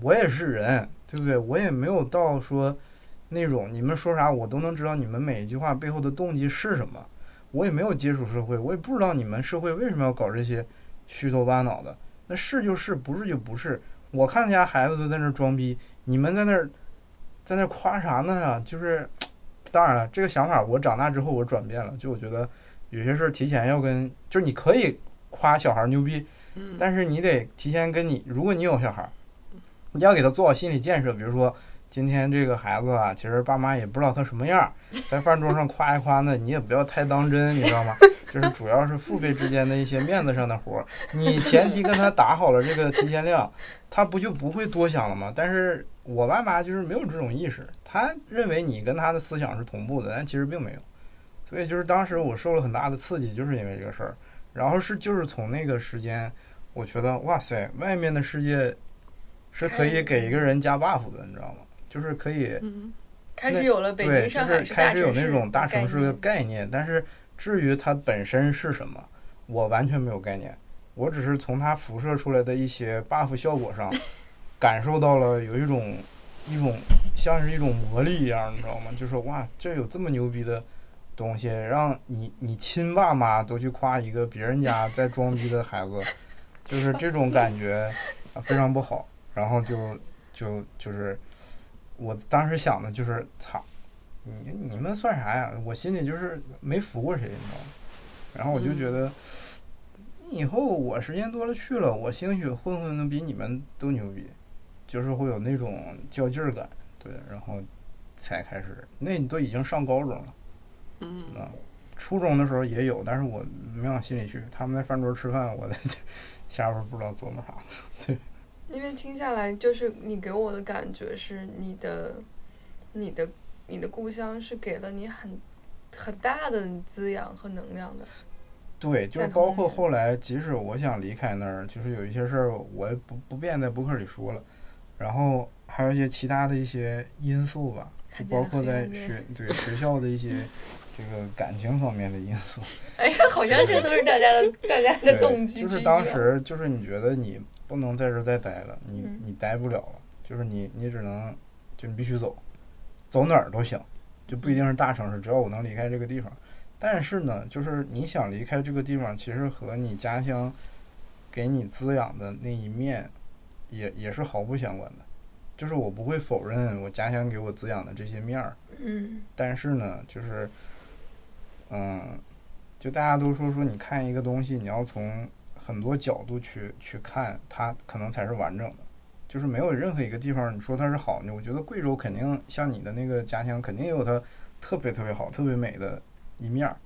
我也是人，对不对？我也没有到说那种你们说啥我都能知道你们每一句话背后的动机是什么。我也没有接触社会，我也不知道你们社会为什么要搞这些虚头巴脑的。那是就是，不是就不是。我看家孩子都在那儿装逼，你们在那儿在那儿夸啥呢呀？就是，当然了，这个想法我长大之后我转变了，就我觉得有些事儿提前要跟，就是你可以夸小孩儿牛逼，嗯，但是你得提前跟你，如果你有小孩儿，你要给他做好心理建设。比如说，今天这个孩子啊，其实爸妈也不知道他什么样儿，在饭桌上夸一夸呢，你也不要太当真，你知道吗？就是主要是父辈之间的一些面子上的活儿，你前提跟他打好了这个提前量，他不就不会多想了吗？但是我爸妈就是没有这种意识，他认为你跟他的思想是同步的，但其实并没有。所以就是当时我受了很大的刺激，就是因为这个事儿。然后是就是从那个时间，我觉得哇塞，外面的世界是可以给一个人加 buff 的，你知道吗？就是可以嗯开始有了北对，京、上开始有那种大城市的的概念，但是至于它本身是什么，我完全没有概念。我只是从它辐射出来的一些 buff 效果上，感受到了有一种一种像是一种魔力一样，你知道吗？就是哇，这有这么牛逼的东西，让你你亲爸妈都去夸一个别人家 在装逼的孩子，就是这种感觉 啊非常不好。然后就就就是我当时想的就是操。你你们算啥呀？我心里就是没服过谁，你知道吗？然后我就觉得，以后我时间多了去了，我兴许混混的比你们都牛逼，就是会有那种较劲儿感，对，然后才开始。那你都已经上高中了嗯啊，初中的时候也有，但是我没往心里去。他们在饭桌吃饭，我在下边 不知道琢磨啥。因为听下来，就是你给我的感觉是你的、你的、你的故乡是给了你很很大的滋养和能量的。对，就是包括后来，即使我想离开那儿，就是有一些事儿我也不不便在博客里说了，然后还有一些其他的一些因素吧，就包括在学对学校的一些这个感情方面的因素。哎呀，好像这都是大家的大家的动，机啊就是当时就是你觉得你不能在这儿再待了，你嗯你待不了了，就是你你只能就你必须走，走哪儿都行，就不一定是大城市，只要我能离开这个地方。但是呢，就是你想离开这个地方，其实和你家乡给你滋养的那一面也也是毫不相关的。就是我不会否认我家乡给我滋养的这些面儿，嗯但是呢，就是，嗯，就大家都说说，你看一个东西，你要从很多角度去去看，它可能才是完整的。就是没有任何一个地方你说它是好的，我觉得贵州肯定像你的那个家乡，肯定也有它特别特别好、特别美的一面儿。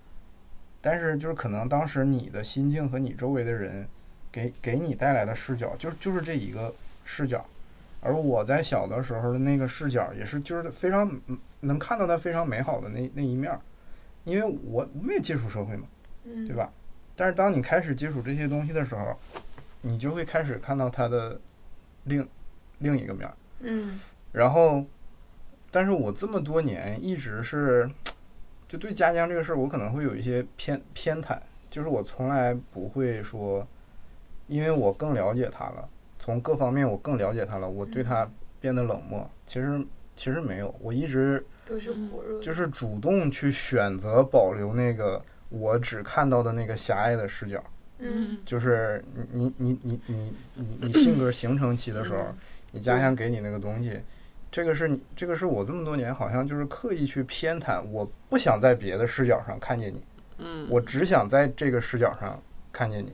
但是就是可能当时你的心境和你周围的人给给你带来的视角，就是就是这一个视角，而我在小的时候的那个视角也是就是非常嗯能看到它非常美好的那那一面儿，因为我我们也接触社会嘛，嗯，对吧？但是当你开始接触这些东西的时候，你就会开始看到它的另另一个面儿。嗯然后，但是我这么多年一直是，就对家乡这个事儿，我可能会有一些偏偏袒，就是我从来不会说，因为我更了解他了，从各方面我更了解他了，我对他变得冷漠。其实其实没有，我一直都是火热，就是主动去选择保留那个我只看到的那个狭隘的视角。嗯就是你你你你你你性格形成期的时候，你家乡给你那个东西，这个是你这个是我这么多年好像就是刻意去偏袒，我不想在别的视角上看见你，嗯，我只想在这个视角上看见你。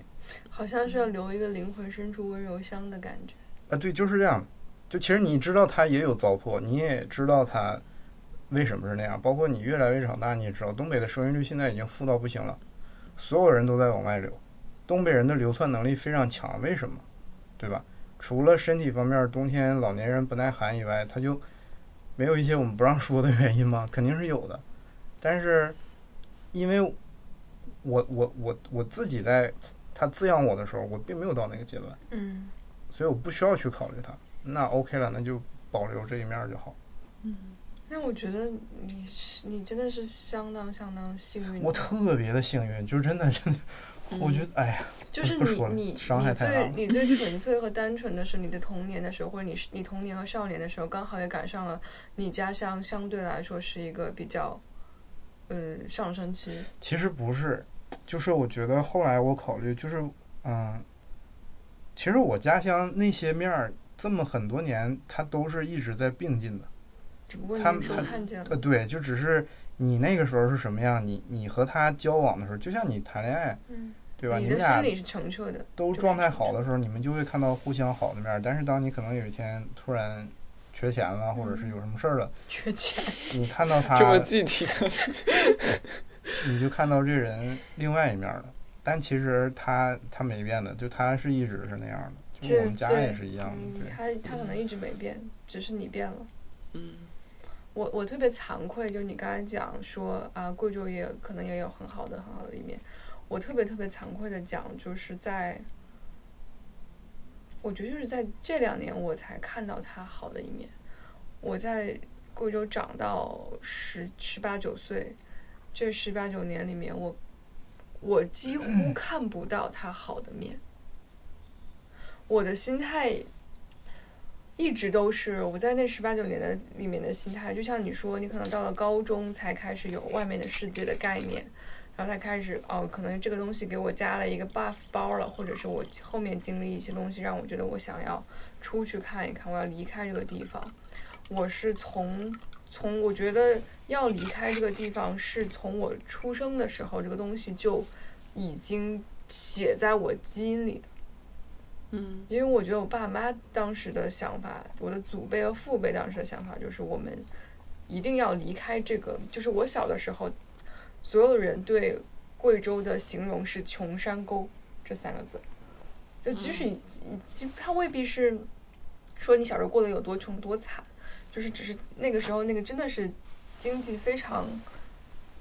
好像是要留一个灵魂深处温柔乡的感觉。啊，对，就是这样。就其实你知道他也有糟粕，你也知道他为什么是那样。包括你越来越长大，你也知道东北的生育率现在已经负到不行了，所有人都在往外流。东北人的流窜能力非常强，为什么？对吧？除了身体方面冬天老年人不耐寒以外，他就没有一些我们不让说的原因吗？肯定是有的。但是因为我我我我自己在他滋养我的时候，我并没有到那个阶段。嗯所以我不需要去考虑它。那 OK 了，那就保留这一面就好。那我觉得你是你真的是相当相当幸运。我特别的幸运，就是真的真的，我觉得哎呀，就是你你伤害你最太大了你最纯粹和单纯的是你的童年的时候，或者你是你童年和少年的时候，刚好也赶上了你家乡相对来说是一个比较，呃上升期。其实不是，就是我觉得后来我考虑，就是嗯，其实我家乡那些面儿这么很多年，它都是一直在并进的。他们他看见了呃，，对，就只是你那个时候是什么样，你你和他交往的时候，就像你谈恋爱，嗯，对吧？你你们俩的心里是澄澈的，都状态好的时候，你们就会看到互相好的面儿。但是当你可能有一天突然缺钱了，或者是有什么事儿了，缺钱。你看到 他这，么具体的，你就看到这人另外一面了。但其实他他没变的，就他是一直是那样的，就我们家也是一样嗯的，，对。他他可能一直没变，只是你变了。嗯我我特别惭愧，就是你刚才讲说啊，贵州也可能也有很好的很好的一面。我特别特别惭愧的讲，就是在，我觉得就是在这两年我才看到他好的一面。我在贵州长到十十八九岁，这十八九年里面，我我几乎看不到他好的面。我的心态一直都是我在那十八九年的里面的心态，就像你说，你可能到了高中才开始有外面的世界的概念，然后才开始哦，可能这个东西给我加了一个 buff 包了，或者是我后面经历一些东西，让我觉得我想要出去看一看，我要离开这个地方。我是从从我觉得要离开这个地方，是从我出生的时候，这个东西就已经写在我基因里的。嗯因为我觉得我爸妈当时的想法，我的祖辈和父辈当时的想法就是我们一定要离开这个。就是我小的时候，所有人对贵州的形容是“穷山沟”这三个字，就即使你其实它未必是说你小时候过得有多穷多惨，就是只是那个时候那个真的是经济非常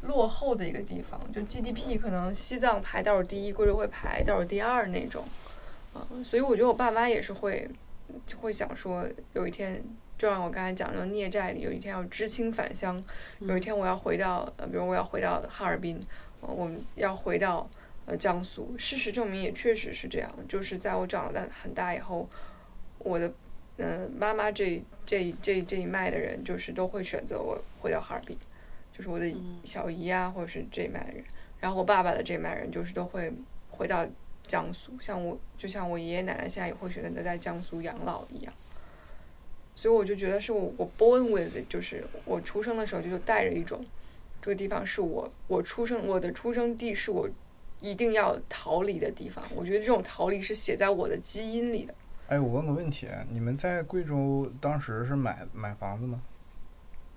落后的一个地方，就 GDP 可能西藏排倒数第一，贵州会排倒数第二那种。嗯，所以我觉得我爸妈也是会，就会想说，有一天，就像我刚才讲的孽债里，有一天要知青返乡，有一天我要回到，呃，比如我要回到哈尔滨，呃、我们要回到呃江苏。事实证明也确实是这样，就是在我长大很大以后，我的呃妈妈这这这这一脉的人，就是都会选择我回到哈尔滨，就是我的小姨啊，或者是这一脉的人，然后我爸爸的这一脉人，就是都会回到。江苏，像我，就像我爷爷奶奶现在也会选择在江苏养老一样，所以我就觉得是我我 born with，就是我出生的时候就带着一种，这个地方是我我出生我的出生地是我一定要逃离的地方。我觉得这种逃离是写在我的基因里的。哎，我问个问题，你们在贵州当时是买买房子吗？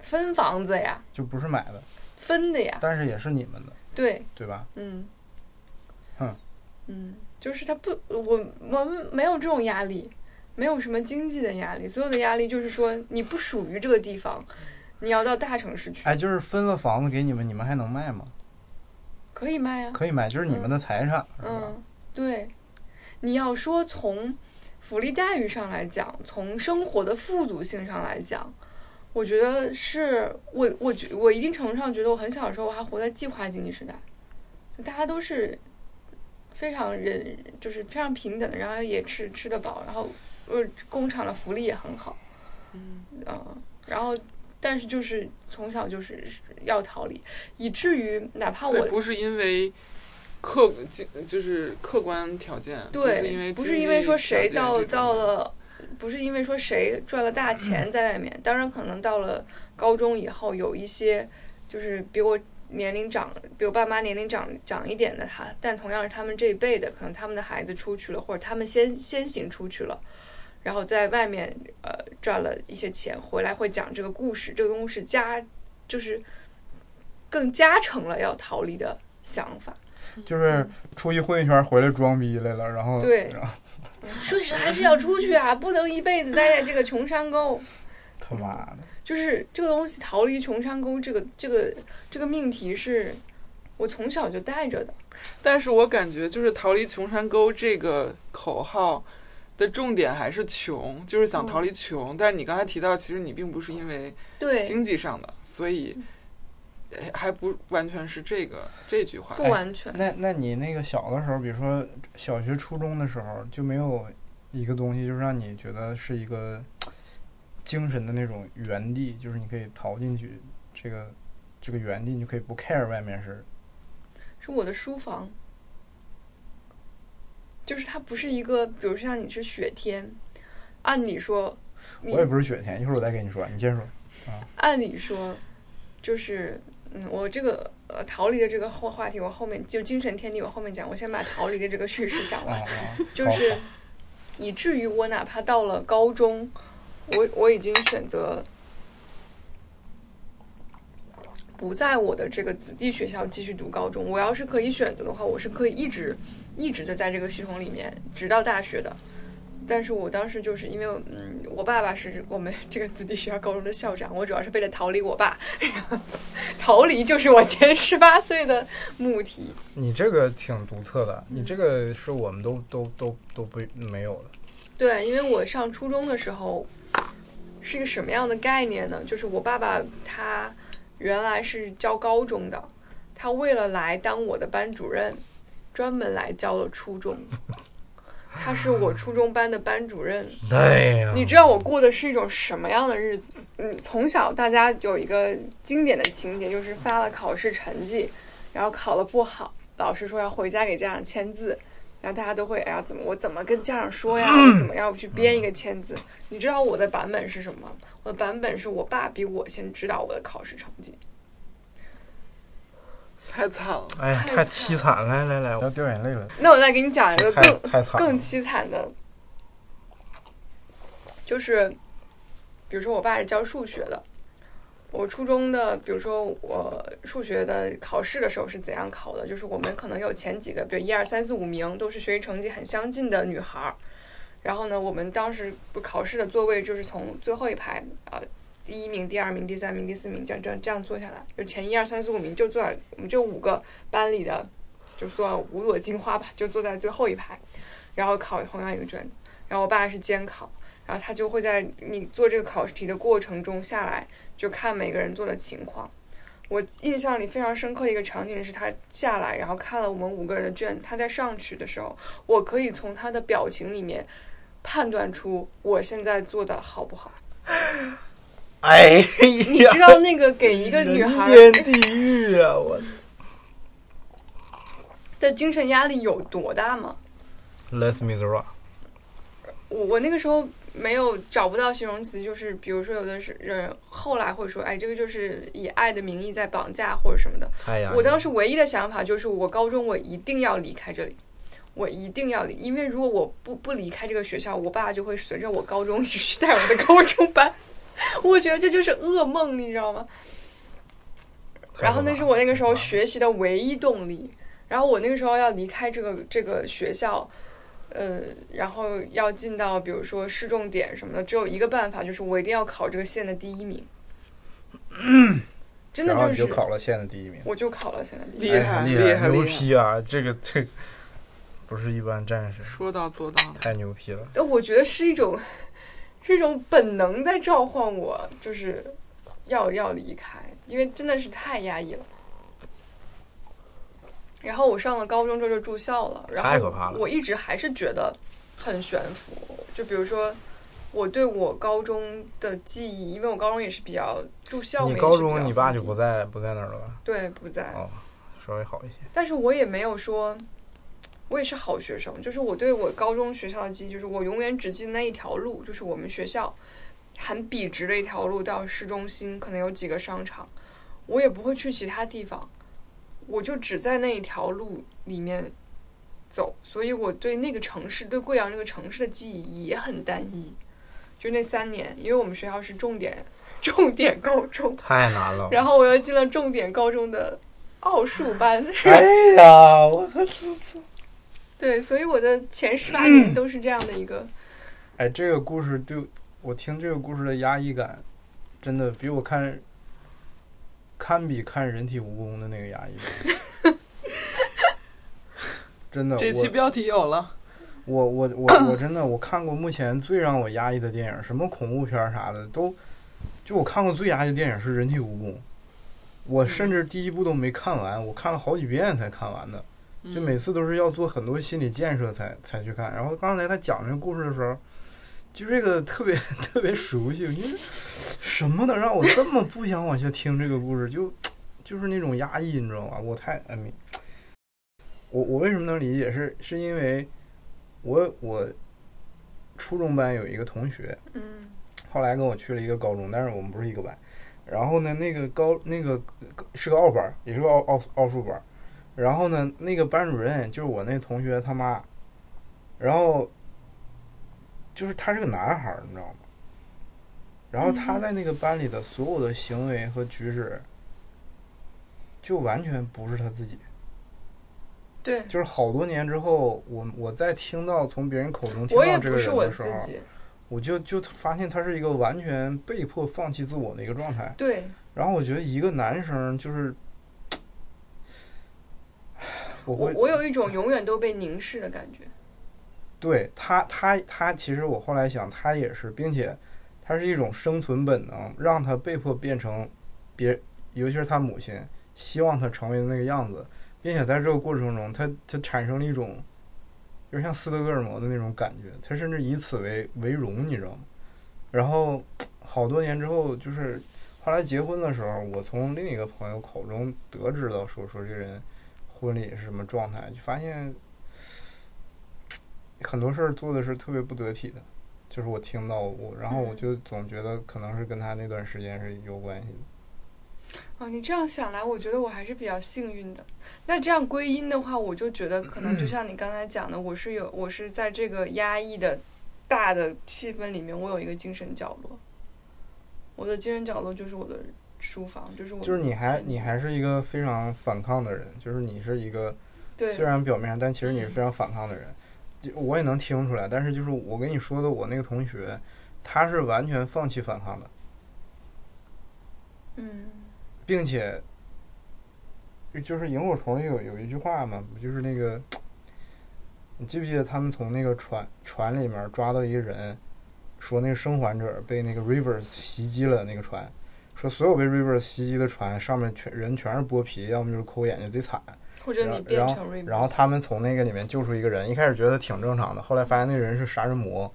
分房子呀，就不是买的，分的呀，但是也是你们的，对，对吧？嗯，哼，嗯，就是他不，我我们没有这种压力，没有什么经济的压力，所有的压力就是说你不属于这个地方，你要到大城市去，哎，就是分了房子给你们，你们还能卖吗？可以卖啊。可以卖，就是你们的财产，是吧？嗯，对，你要说从福利待遇上来讲，从生活的富足性上来讲，我觉得是我我觉我一定程度上觉得我很小的时候我还活在计划经济时代，大家都是非常人就是非常平等，然后也吃吃得饱，然后呃工厂的福利也很好，嗯。呃，然后但是就是从小就是要逃离，以至于哪怕我不是因为客就是客观条件，对，不是因为说谁到到了，不是因为说谁赚了大钱 在外面，当然可能到了高中以后，有一些就是比我年龄长，比我爸妈年龄长长一点的他，但同样是他们这一辈的，可能他们的孩子出去了，或者他们先先行出去了。然后在外面呃赚了一些钱，回来会讲这个故事，这个故事加就是更加成了要逃离的想法。就是出去混一圈回来装逼来了，然后对然后确实还是要出去啊，不能一辈子待在这个穷山沟。他妈的，就是这个东西逃离穷山沟，这个这个这个命题是我从小就带着的。但是我感觉就是逃离穷山沟这个口号的重点还是穷，就是想逃离穷。但是你刚才提到，其实你并不是因为对，经济上的，所以呃还不完全是这个这句话不。完全。那那你那个小的时候，比如说小学、初中的时候，就没有一个东西，就是让你觉得是一个精神的那种原地，就是你可以逃进去，这个这个原地，你就可以不 care 外面是是我的书房，就是它不是一个，比如像你是雪天，按理说，我也不是雪天，一会儿我再跟你说，你先说。按理说，就是嗯，我这个呃逃离的这个后话题，我后面就精神天地，我后面讲，我先把逃离的这个叙事讲完。啊啊，就是以至于我哪怕到了高中，我我已经选择不在我的这个子弟学校继续读高中。我要是可以选择的话，我是可以一直一直的在这个系统里面，直到大学的。但是我当时就是因为，嗯，我爸爸是我们这个子弟学校高中的校长，我主要是为了逃离我爸，逃离就是我前十八岁的目的。你这个挺独特的，你这个是我们都都都都不没有的。对，因为我上初中的时候是一个什么样的概念呢？就是我爸爸他原来是教高中的，他为了来当我的班主任，专门来教了初中。他是我初中班的班主任，对呀你知道我过的是一种什么样的日子？嗯，从小大家有一个经典的情节，就是发了考试成绩，然后考得不好，老师说要回家给家长签字，然后大家都会，哎呀，怎么我怎么跟家长说呀？我怎么样去编一个签字？你知道我的版本是什么？我的版本是我爸比我先知道我的考试成绩。太惨了，哎呀，太太凄惨了！来来来，要掉眼泪了，那我再给你讲一个更更凄惨的，就是，比如说我爸是教数学的，我初中的，比如说我数学的考试的时候是怎样考的？就是我们可能有前几个，比如一二三四五名都是学习成绩很相近的女孩儿，然后呢，我们当时不考试的座位就是从最后一排啊、第一名、第二名、第三名、第四名这样这样这样坐下来，就前一二三四五名就坐在我们这五个班里的，就算五朵金花吧，就坐在最后一排，然后考同样一个卷子。然后我爸是监考，然后他就会在你做这个考试题的过程中下来，就看每个人做的情况。我印象里非常深刻的一个场景是他下来，然后看了我们五个人的卷，他在上去的时候，我可以从他的表情里面判断出我现在做的好不好。哎你知道那个给一个女孩人间地狱啊！我的精神压力有多大吗？Les Miserables，我我那个时候没有找不到形容词，就是比如说有的是人后来会说，哎，这个就是以爱的名义在绑架或者什么的。我当时唯一的想法就是，我高中我一定要离开这里，我一定要离，因为如果我不不离开这个学校，我爸就会随着我高中去带我的高中班，我觉得这就是噩梦，你知道吗？然后那是我那个时候学习的唯一动力。然后我那个时候要离开这个这个学校，呃，然后要进到比如说市重点什么的，只有一个办法，就是我一定要考这个县的第一名。真的然后就是你就考了县的第一名，我就考了县的第一厉名。厉害厉厉害牛批啊！这个这不是一般战士，说到做到。太牛批了。但我觉得是一种是一种本能在召唤我，就是要要离开，因为真的是太压抑了。然后我上了高中之后就住校了，然后太可怕了我一直还是觉得很悬浮。就比如说，我对我高中的记忆，因为我高中也是比较住校，你高中你爸就不在不在那儿了吧？对不在，哦，稍微好一些。但是我也没有说，我也是好学生。就是我对我高中学校的记忆，就是我永远只记得那一条路，就是我们学校很笔直的一条路到市中心，可能有几个商场，我也不会去其他地方，我就只在那一条路里面走。所以我对那个城市，对贵阳这个城市的记忆也很单一。就那三年，因为我们学校是重点 重点高中，太难了。然后我又进了重点高中的奥数班。哎呀，我 对，所以我的前十八 年都是这样的一个，哎，这个故事对我听这个故事的压抑感，真的比我看堪比看人体蜈蚣的那个压抑感。真的，我这期标题有了，我我我我真的我看过目前最让我压抑的电影，什么恐怖片儿啥的都，就我看过最压抑的电影是《人体蜈蚣》，我甚至第一部都没看完，我看了好几遍才看完的，就嗯每次都是要做很多心理建设才才去看。然后刚才他讲这个故事的时候，就这个特别 特别熟悉，因为什么能让我这么不想往下听这个故事？就就是那种压抑，你知道吗？我太哎没，我我为什么能理解？是是因为我我初中班有一个同学，嗯后来跟我去了一个高中，但是我们不是一个班。然后呢，那个高那个是个奥班，也是个奥奥奥数班。然后呢，那个班主任就是我那同学他妈。然后就是他是个男孩儿，你知道吗？然后他嗯在那个班里的所有的行为和举止，就完全不是他自己。对，就是好多年之后，我我在听到从别人口中听到这个人的时候，我就就发现他是一个完全被迫放弃自我的一个状态。对，然后我觉得一个男生就是，我我我有一种永远都被凝视的感觉，对他他他其实我后来想，他也是，并且他是一种生存本能，让他被迫变成别，尤其是他母亲希望他成为的那个样子，并且在这个过程中，他他产生了一种有点像斯德哥尔摩的那种感觉，他甚至以此为为荣，你知道吗？然后好多年之后，就是后来结婚的时候，我从另一个朋友口中得知到说说这人婚礼是什么状态，就发现很多事儿做的是特别不得体的，就是我听到我，然后我嗯就总觉得可能是跟他那段时间是有关系的。哦，你这样想来，我觉得我还是比较幸运的。那这样归因的话，我就觉得可能就像你刚才讲的，我是有，我是在这个压抑的大的气氛里面，我有一个精神角落。我的精神角落就是我的书房，就是我就是你还你还是一个非常反抗的人，就是你是一个虽然表面上，但其实你是嗯非常反抗的人，就我也能听出来。但是就是我跟你说的，我那个同学，他是完全放弃反抗的，嗯并且就是萤火虫里有有一句话嘛，不就是那个，你记不记得他们从那个船船里面抓到一个人，说那个生还者被那个 Rivers 袭击了那个船，说所有被 Rivers 袭击的船上面全人全是剥皮，要么就是抠眼睛，贼惨。或者然你变成后然后 Rebus 然后他们从那个里面救出一个人，一开始觉得挺正常的，后来发现那个人是杀人魔。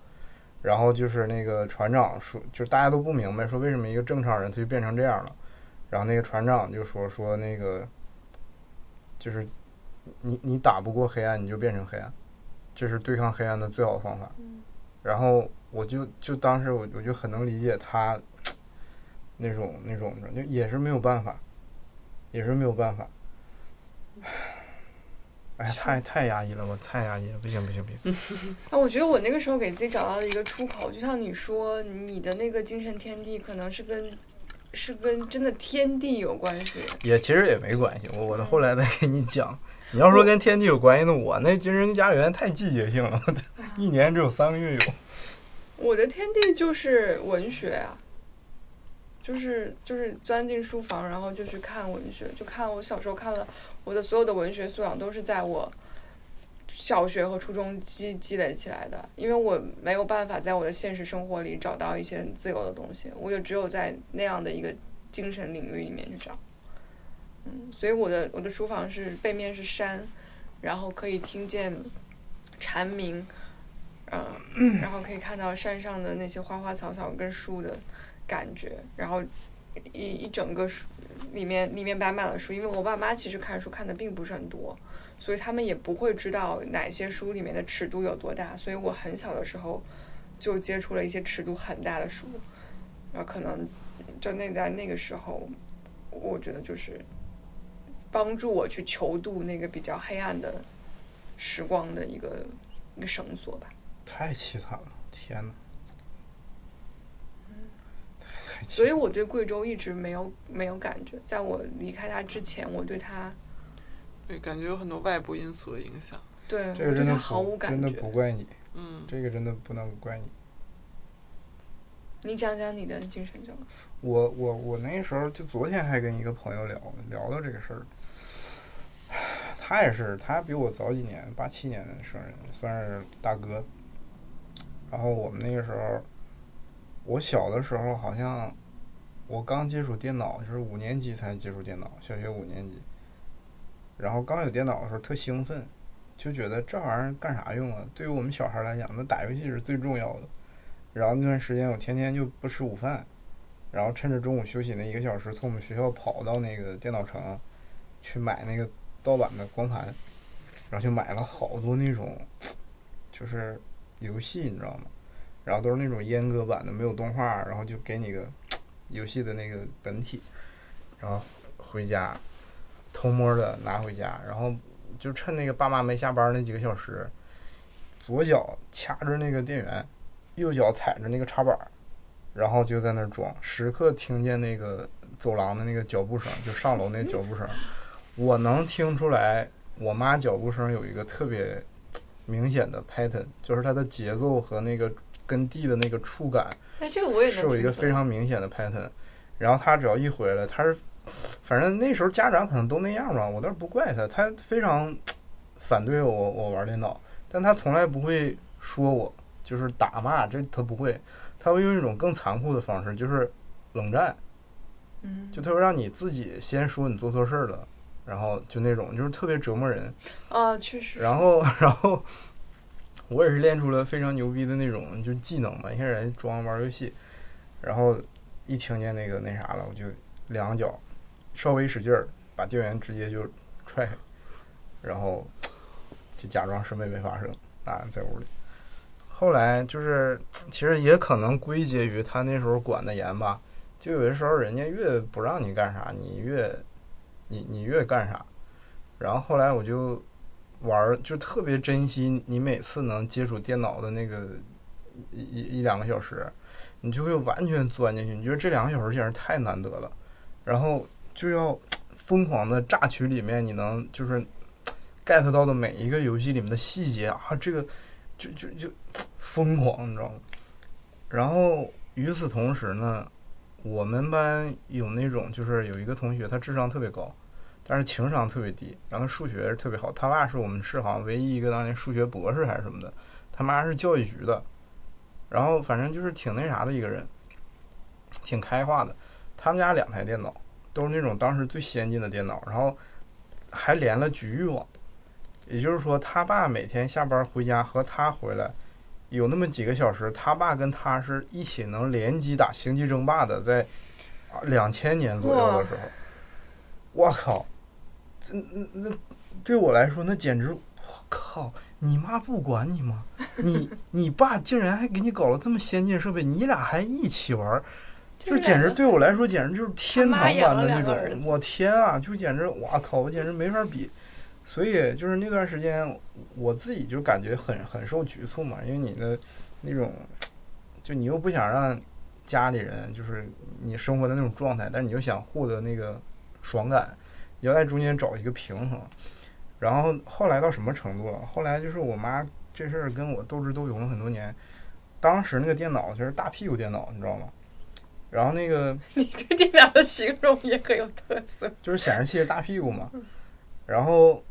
然后就是那个船长说，就是大家都不明白，说为什么一个正常人他就变成这样了。然后那个船长就说说那个，就是你你打不过黑暗，你就变成黑暗，这是对抗黑暗的最好的方法。嗯然后我就就当时我我就很能理解他 那种那种就也是没有办法，也是没有办法。哎呀，太太压抑了，我太压抑了，不行不行不行。啊，我觉得我那个时候给自己找到了一个出口，就像你说，你的那个精神天地可能是跟是跟真的天地有关系。也其实也没关系，我我的后来再给你讲，你要说跟天地有关系那，我那精神家园太季节性了，一年只有三个月有。我的天地就是文学啊，就是就是钻进书房，然后就去看文学，就看我小时候看了我的所有的文学素养都是在我小学和初中积积累起来的，因为我没有办法在我的现实生活里找到一些自由的东西，我就只有在那样的一个精神领域里面去找。嗯，所以我的我的书房是背面是山，然后可以听见蝉鸣，嗯，然后可以看到山上的那些花花草草跟树的感觉，然后一一整个书里面里面摆满了书，因为我爸妈其实看书看的并不是很多，所以他们也不会知道哪些书里面的尺度有多大，所以我很小的时候就接触了一些尺度很大的书，然后可能就那在那个时候，我觉得就是帮助我去求渡那个比较黑暗的时光的一个一个绳索吧。太凄惨了，天哪！所以我对贵州一直没有没有感觉，在我离开他之前，我对他对，感觉有很多外部因素的影响。对这个真的我对它毫无感觉真的。不怪你，嗯，这个真的不能怪你。你讲讲你的精神状态。我我我那时候就昨天还跟一个朋友聊聊到这个事儿，他也是，他比我早几年，八七年的生人，算是大哥。然后我们那个时候，我小的时候好像我刚接触电脑，就是五年级才接触电脑，小学五年级。然后刚有电脑的时候特兴奋，就觉得这玩意儿干啥用啊？对于我们小孩来讲，那打游戏是最重要的。然后那段时间我天天就不吃午饭，然后趁着中午休息那一个小时，从我们学校跑到那个电脑城去买那个盗版的光盘，然后就买了好多那种就是游戏，你知道吗？然后都是那种阉割版的，没有动画，然后就给你个游戏的那个本体，然后回家偷摸的拿回家，然后就趁那个爸妈没下班那几个小时，左脚掐着那个电源，右脚踩着那个插板，然后就在那装，时刻听见那个走廊的那个脚步声，就上楼那脚步声，我能听出来我妈脚步声有一个特别明显的 pattern，就是它的节奏和那个跟地的那个触感哎，这个我也是有一个非常明显的 pattern。然后他只要一回来，他是反正那时候家长可能都那样吧，我倒是不怪他，他非常 反对我我玩电脑，但他从来不会说我，就是打骂，这他不会，他会用一种更残酷的方式，就是冷战，嗯，就他会让你自己先说你做错事儿了，然后就那种就是特别折磨人。啊，确实。然后，然后我也是练出了非常牛逼的那种就技能嘛。一开始人装玩游戏，然后一听见那个那啥了，我就两脚稍微使劲儿，把电源直接就踹开，然后就假装什么也没发生啊，在屋里。后来就是，其实也可能归结于他那时候管的严吧。就有的时候人家越不让你干啥，你越你你越干啥。然后后来我就玩儿，就特别珍惜你每次能接触电脑的那个一一一两个小时，你就会完全钻进去。你觉得这两个小时简直太难得了，然后就要 疯狂的榨取里面你能就是 get 到的每一个游戏里面的细节啊，这个就就就 疯狂，你知道吗？然后与此同时呢，我们班有那种就是有一个同学，他智商特别高。但是情商特别低，然后数学是特别好。他爸是我们市好像唯一一个当年数学博士还是什么的，他妈是教育局的，然后反正就是挺那啥的一个人，挺开化的。他们家两台电脑，都是那种当时最先进的电脑，然后还连了局域网，也就是说，他爸每天下班回家和他回来，有那么几个小时，他爸跟他是一起能联机打星际争霸的，在两千年左右的时候，我靠！这那那对我来说，那简直，我靠！你妈不管你吗？你你爸竟然还给你搞了这么先进设备，你俩还一起玩儿，就简直对我来说，简直就是天堂般的那种。我天啊，就简直，我靠！我简直没法比。所以就是那段时间，我自己就感觉很很受局促嘛，因为你的那种，就你又不想让家里人就是你生活的那种状态，但是你又想获得那个爽感，你要在中间找一个平衡。然后后来到什么程度了？后来就是我妈这事儿跟我斗智斗勇了很多年。当时那个电脑就是大屁股电脑，你知道吗？然后那个 你对电脑的形容也很有特色。就是显示器是大屁股嘛。然后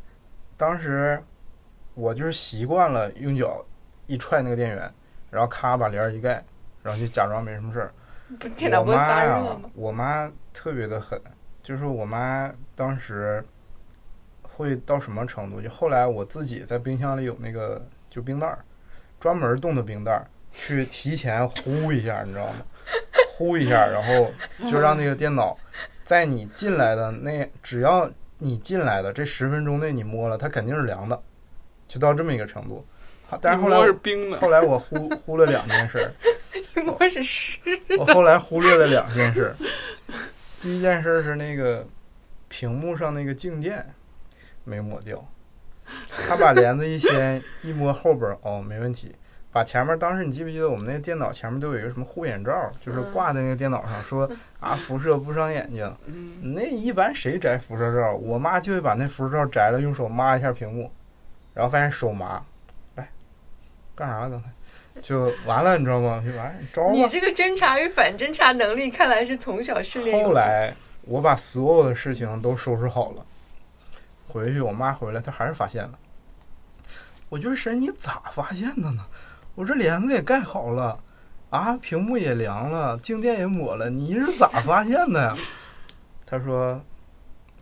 当时我就是习惯了用脚一踹那个电源，然后咔把帘儿一盖，然后就假装没什么事儿。电脑不会发热吗？，我妈特别的狠，就是我妈当时会到什么程度？就后来我自己在冰箱里有那个就冰袋儿，专门冻的冰袋儿，去提前呼一下，你知道吗？呼一下，然后就让那个电脑在你进来的那，只要你进来的这十分钟内你摸了，它肯定是凉的，就到这么一个程度。但是后来摸是冰的，后来我忽忽了两件事儿，一摸是湿。我后来忽略了两件事。第一件事是那个屏幕上那个静电没抹掉，他把帘子一掀，一摸后边哦没问题。把前面当时你记不记得我们那个电脑前面都有一个什么护眼罩，就是嗯挂在那个电脑上说 啊辐射不伤眼睛。嗯，那一般谁摘辐射罩？我妈就会把那辐射罩摘了，用手抹一下屏幕，然后发现手麻，来干啥刚才？就完了，你知道吗？就完了，你招吧。你这个侦查与反侦查能力，看来是从小训练。后来我把所有的事情都收拾好了，回去我妈回来，她还是发现了。我就是神，你咋发现的呢？我这帘子也盖好了，啊，屏幕也凉了，静电也抹了，你是咋发现的呀？她说：“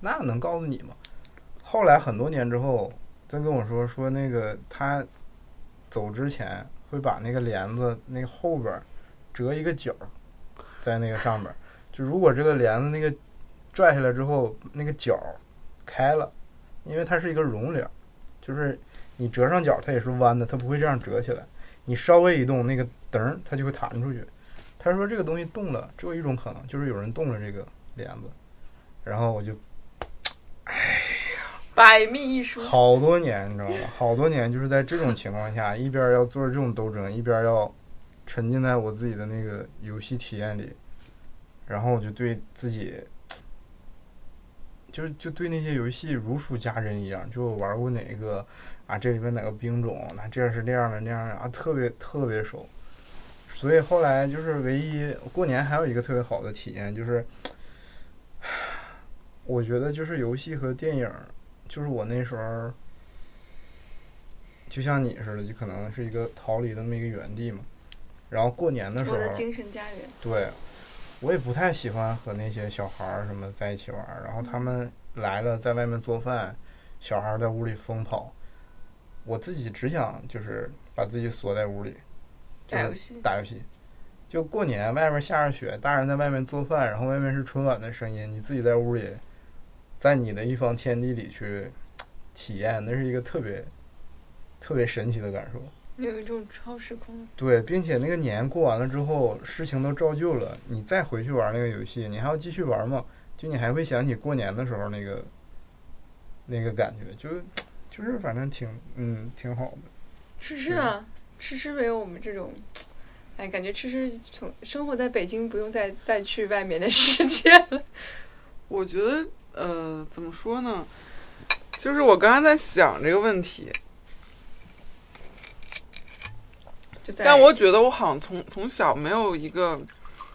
那能告诉你吗？”后来很多年之后，再跟我说说那个她走之前会把那个帘子那后边折一个角，在那个上边儿。就如果这个帘子那个拽下来之后，那个角儿开了，因为它是一个绒帘儿，就是你折上角它也是弯的，它不会这样折起来。你稍微一动，那个噔儿它就会弹出去。他说这个东西动了，只有一种可能，就是有人动了这个帘子。然后我就百密一疏。好多年，你知道吗？好多年就是在这种情况下，一边要做这种斗争，一边要沉浸在我自己的那个游戏体验里，然后我就对自己，就就对那些游戏如数家珍一样，就玩过哪个啊，这里面哪个兵种，那这样是那样的，那样的啊，特别特别熟。所以后来就是唯一过年还有一个特别好的体验，就是我觉得就是游戏和电影。就是我那时候，就像你似的，就可能是一个逃离的那么一个原地嘛。然后过年的时候我，的精神家园。对我也不太喜欢和那些小孩儿什么在一起玩儿。然后他们来了，在外面做饭，小孩儿在屋里疯跑，我自己只想就是把自己锁在屋里，就是打游戏，打游戏。就过年外面下着雪，大人在外面做饭，然后外面是春晚的声音，你自己在屋里，在你的一方天地里去体验，那是一个特别特别神奇的感受。有一种超时空。对，并且那个年过完了之后，事情都照旧了，你再回去玩那个游戏，你还要继续玩吗？就你还会想起过年的时候那个那个感觉，就就是反正挺嗯挺好的。吃吃啊？吃吃没有我们这种，哎，感觉吃吃从生活在北京，不用再再去外面的世界了。我觉得呃，怎么说呢？就是我刚刚在想这个问题，就在，但我觉得我好像从从小没有一个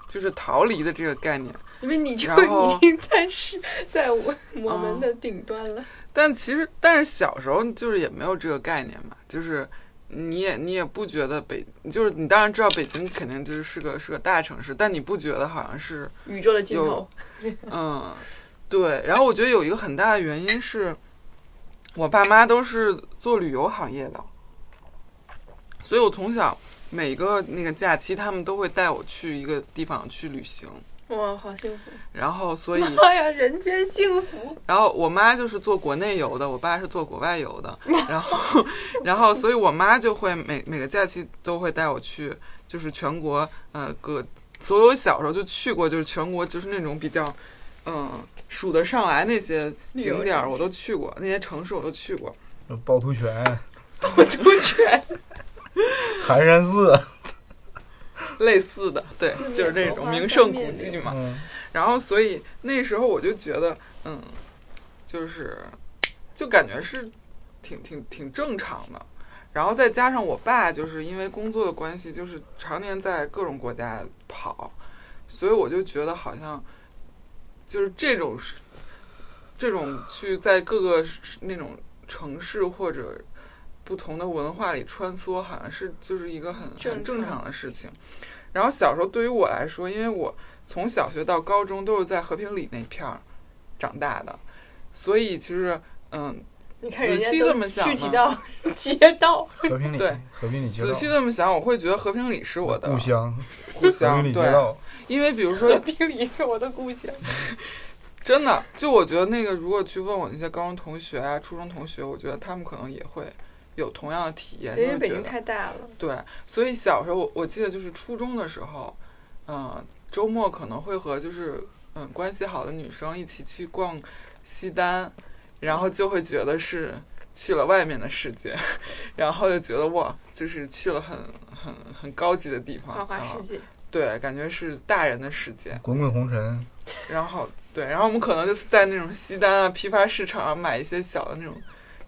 就是逃离的这个概念。因为你就已经在是在我我们的顶端了。但其实，但是小时候就是也没有这个概念嘛，就是你也你也不觉得北，就是你当然知道北京肯定就是是个是个大城市，但你不觉得好像是宇宙的尽头，嗯，对。然后我觉得有一个很大的原因是，我爸妈都是做旅游行业的，所以我从小每个那个假期，他们都会带我去一个地方去旅行。哇，好幸福！然后，所以，哎呀，人间幸福！然后我妈就是做国内游的，我爸是做国外游的。然后，然后，所以我妈就会每每个假期都会带我去，就是全国呃各所有小时候就去过，就是全国就是那种比较嗯数得上来那些景点儿我都去过，那些城市我都去过。趵突泉、我都全 寒山寺，类似的，对，就是这种名胜古迹嘛。嗯，然后，所以那时候我就觉得，嗯，就是就感觉是挺挺挺正常的。然后再加上我爸，就是因为工作的关系，就是常年在各种国家跑，所以我就觉得好像就是这种这种去在各个那种城市或者不同的文化里穿梭，好像是就是一个很很正常的事情。然后小时候对于我来说，因为我从小学到高中都是在和平里那片儿长大的，所以其实嗯。你看人家仔细这么想呢具体到街道，和平里，对和平里街道仔细这么想，我会觉得和平里是我的故乡，故乡里街对，道，因为比如说和平里是我的故乡。真的，就我觉得那个，如果去问我那些高中同学啊、初中同学，我觉得他们可能也会有同样的体验，因为北京太大了。对，所以小时候我我记得就是初中的时候，嗯、周末可能会和就是嗯关系好的女生一起去逛西单，然后就会觉得是去了外面的世界，然后就觉得哇，就是去了很很很高级的地方，花花世界，对，感觉是大人的世界，滚滚红尘，然后对，然后我们可能就是在那种西单啊、批发市场啊买一些小的那种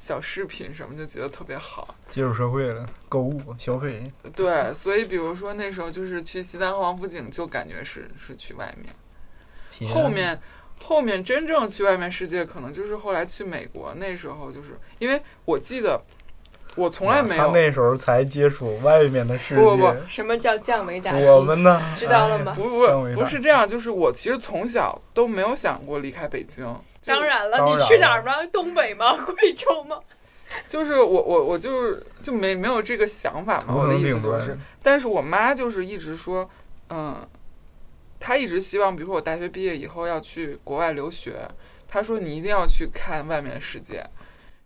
小饰品什么，就觉得特别好。接触社会了，购物消费，对，所以比如说那时候就是去西单和王府井，就感觉是是去外面。后面后面真正去外面世界，可能就是后来去美国，那时候就是因为我记得我从来没有他那时候才接触外面的世界。不不不什么叫降维打击？我们呢？知道了吗哎不不不不是这样，就是我其实从小都没有想过离开北京。就当然了，你去哪儿吗？东北吗？贵州吗？就是我我我就是就没没有这个想法嘛，我的意思就是，但是我妈就是一直说，嗯，她一直希望，比如说我大学毕业以后要去国外留学，她说你一定要去看外面的世界，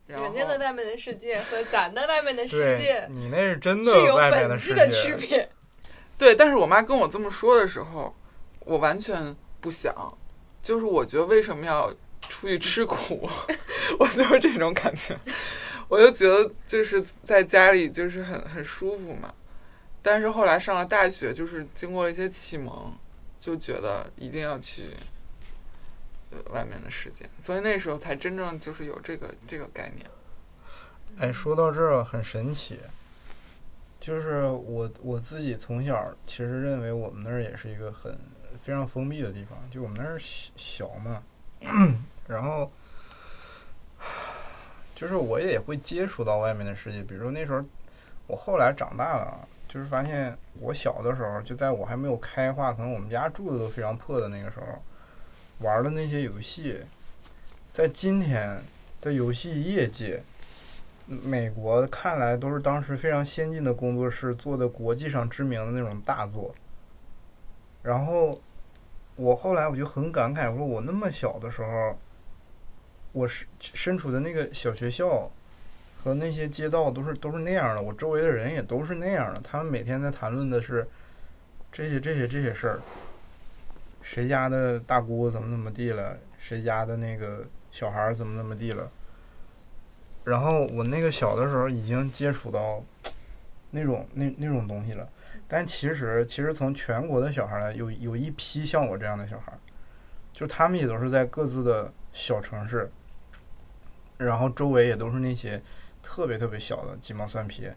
人家的外面的世界和咱的外面的世界，你那是真是有的外面本世界，质的区别。对，但是我妈跟我这么说的时候，我完全不想，就是我觉得为什么要出去吃苦，我就是这种感觉，我就觉得就是在家里就是很很舒服嘛。但是后来上了大学，就是经过了一些启蒙，就觉得一定要去外面的世界，所以那时候才真正就是有这个这个概念。哎，说到这儿很神奇，就是我我自己从小其实认为我们那儿也是一个很非常封闭的地方，就我们那儿小小嘛，然后就是我也会接触到外面的世界，比如说那时候我后来长大了，就是发现我小的时候，就在我还没有开化，可能我们家住的都非常破的那个时候，玩的那些游戏，在今天的游戏业界。美国看来都是当时非常先进的工作室做的国际上知名的那种大作。然后我后来我就很感慨，说我那么小的时候，我是身处的那个小学校和那些街道都是都是那样的，我周围的人也都是那样的，他们每天在谈论的是这些这些这些事儿，谁家的大姑怎么怎么地了，谁家的那个小孩儿怎么怎么地了。然后我那个小的时候已经接触到那种那那种东西了，但其实其实从全国的小孩来，有有一批像我这样的小孩儿，就他们也都是在各自的小城市，然后周围也都是那些特别特别小的鸡毛蒜皮，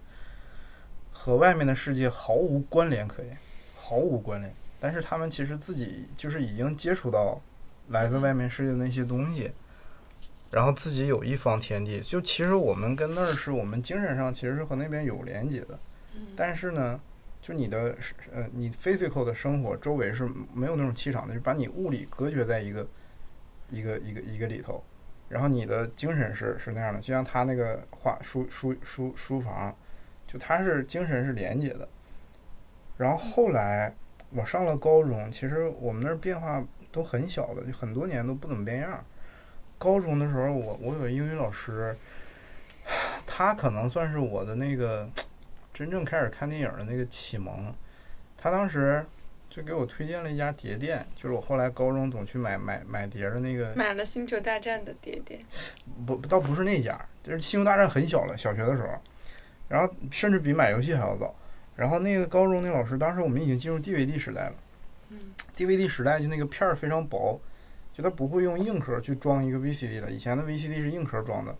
和外面的世界毫无关联可言，毫无关联。但是他们其实自己就是已经接触到来自外面世界的那些东西。然后自己有一方天地，就其实我们跟那儿是我们精神上其实是和那边有连接的，但是呢，就你的呃你 physical 的生活周围是没有那种气场的，就把你物理隔绝在一个一个一个一个里头，然后你的精神是是那样的，就像他那个画书书书书房，就他是精神是连接的。然后后来我上了高中，其实我们那儿变化都很小的，就很多年都不怎么变样。高中的时候，我我有英语老师，他可能算是我的那个 真正开始看电影的那个启蒙。他当时就给我推荐了一家碟店，就是我后来高中总去买买买碟的那个。买了《星球大战》的碟碟，不倒不是那家，就是《星球大战》很小了，小学的时候，然后甚至比买游戏还要早。然后那个高中那老师，当时我们已经进入 DVD 时代了。嗯 DVD 时代就那个片儿非常薄，就它不会用硬壳去装一个 VCD 了。以前的 VCD 是硬壳装的，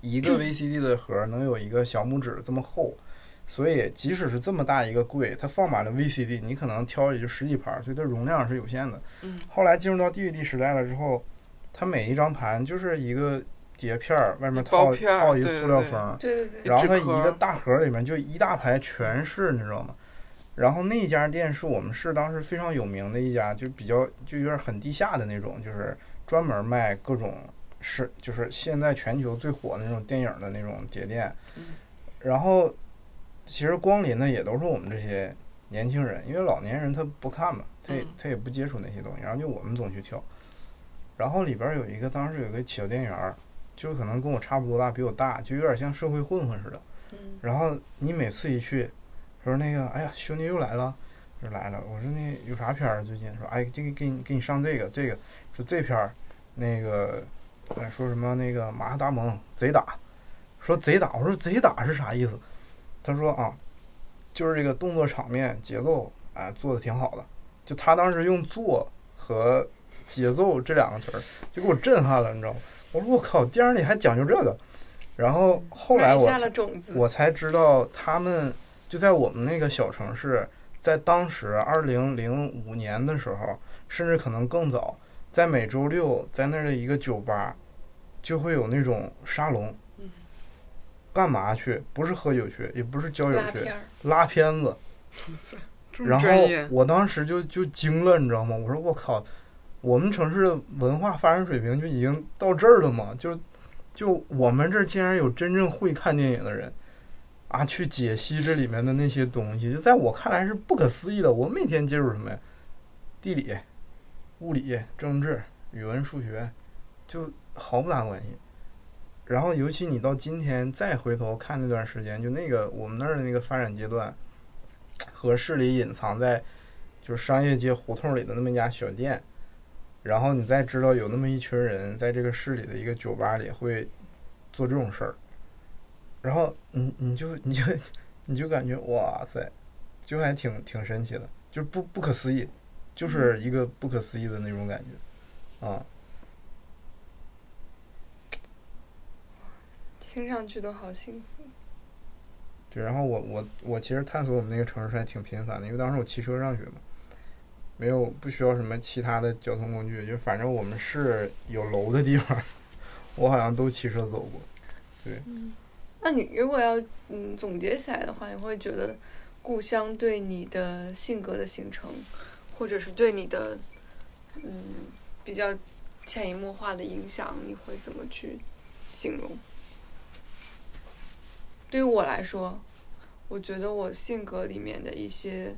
一个 VCD 的盒能有一个小拇指这么厚，所以即使是这么大一个柜，它放满了 VCD，你可能挑也就十几盘，所以它容量是有限的。嗯后来进入到 DVD 时代了之后，它每一张盘就是一个碟片儿，外面套包片儿套一对对塑料封，对对对，然后它一个大盒里面就一大排全是，你知道吗？然后那家店是我们市当时非常有名的一家，就比较就有点很地下的那种，就是专门卖各种是就是现在全球最火的那种电影的那种碟店。嗯然后其实光临的也都是我们这些年轻人，因为老年人他不看嘛，他也嗯他也不接触那些东西，然后就我们总去跳。然后里边有一个当时有一个小店员儿，就可能跟我差不多大，比我大，就有点像社会混混似的。嗯然后你每次一去，说那个，哎呀，兄弟又来了，又来了。我说那有啥片儿？最近说，哎，这个给你给你上这个这个，说这片儿，那个，呃，说什么那个马哈达蒙贼打，说贼打。我说贼打是啥意思？他说啊，就是这个动作场面节奏，哎，做的挺好的。就他当时用做和节奏这两个词儿，就给我震撼了，你知道吗？我说我靠，电影里还讲究这个。然后后来我。我才知道他们就在我们那个小城市，在当时二零零五年的时候，甚至可能更早，在每周六在那儿的一个酒吧，就会有那种沙龙。嗯干嘛去？不是喝酒去，也不是交友去，拉片儿，拉片子。然后，我当时就就惊了，你知道吗？我说我靠，我们城市的文化发展水平就已经到这儿了吗？就就我们这儿竟然有真正会看电影的人啊，去解析这里面的那些东西，就在我看来是不可思议的。我每天接触什么呀？地理、物理、政治、语文、数学，就毫不搭关系。然后，尤其你到今天再回头看那段时间，就那个我们那儿的那个发展阶段，和市里隐藏在就是商业街胡同里的那么一家小店，然后你再知道有那么一群人在这个市里的一个酒吧里会做这种事儿，然后你你就你就你就感觉哇塞，就还挺挺神奇的，就是不不可思议，就是一个不可思议的那种感觉，啊，听上去都好幸福。对，然后我我我其实探索我们那个城市还挺频繁的，因为当时我骑车上学嘛，没有不需要什么其他的交通工具，就反正我们市有楼的地方，我好像都骑车走过。对那你如果要嗯总结起来的话，你会觉得故乡对你的性格的形成，或者是对你的嗯比较潜移默化的影响，你会怎么去形容？对于我来说，我觉得我性格里面的一些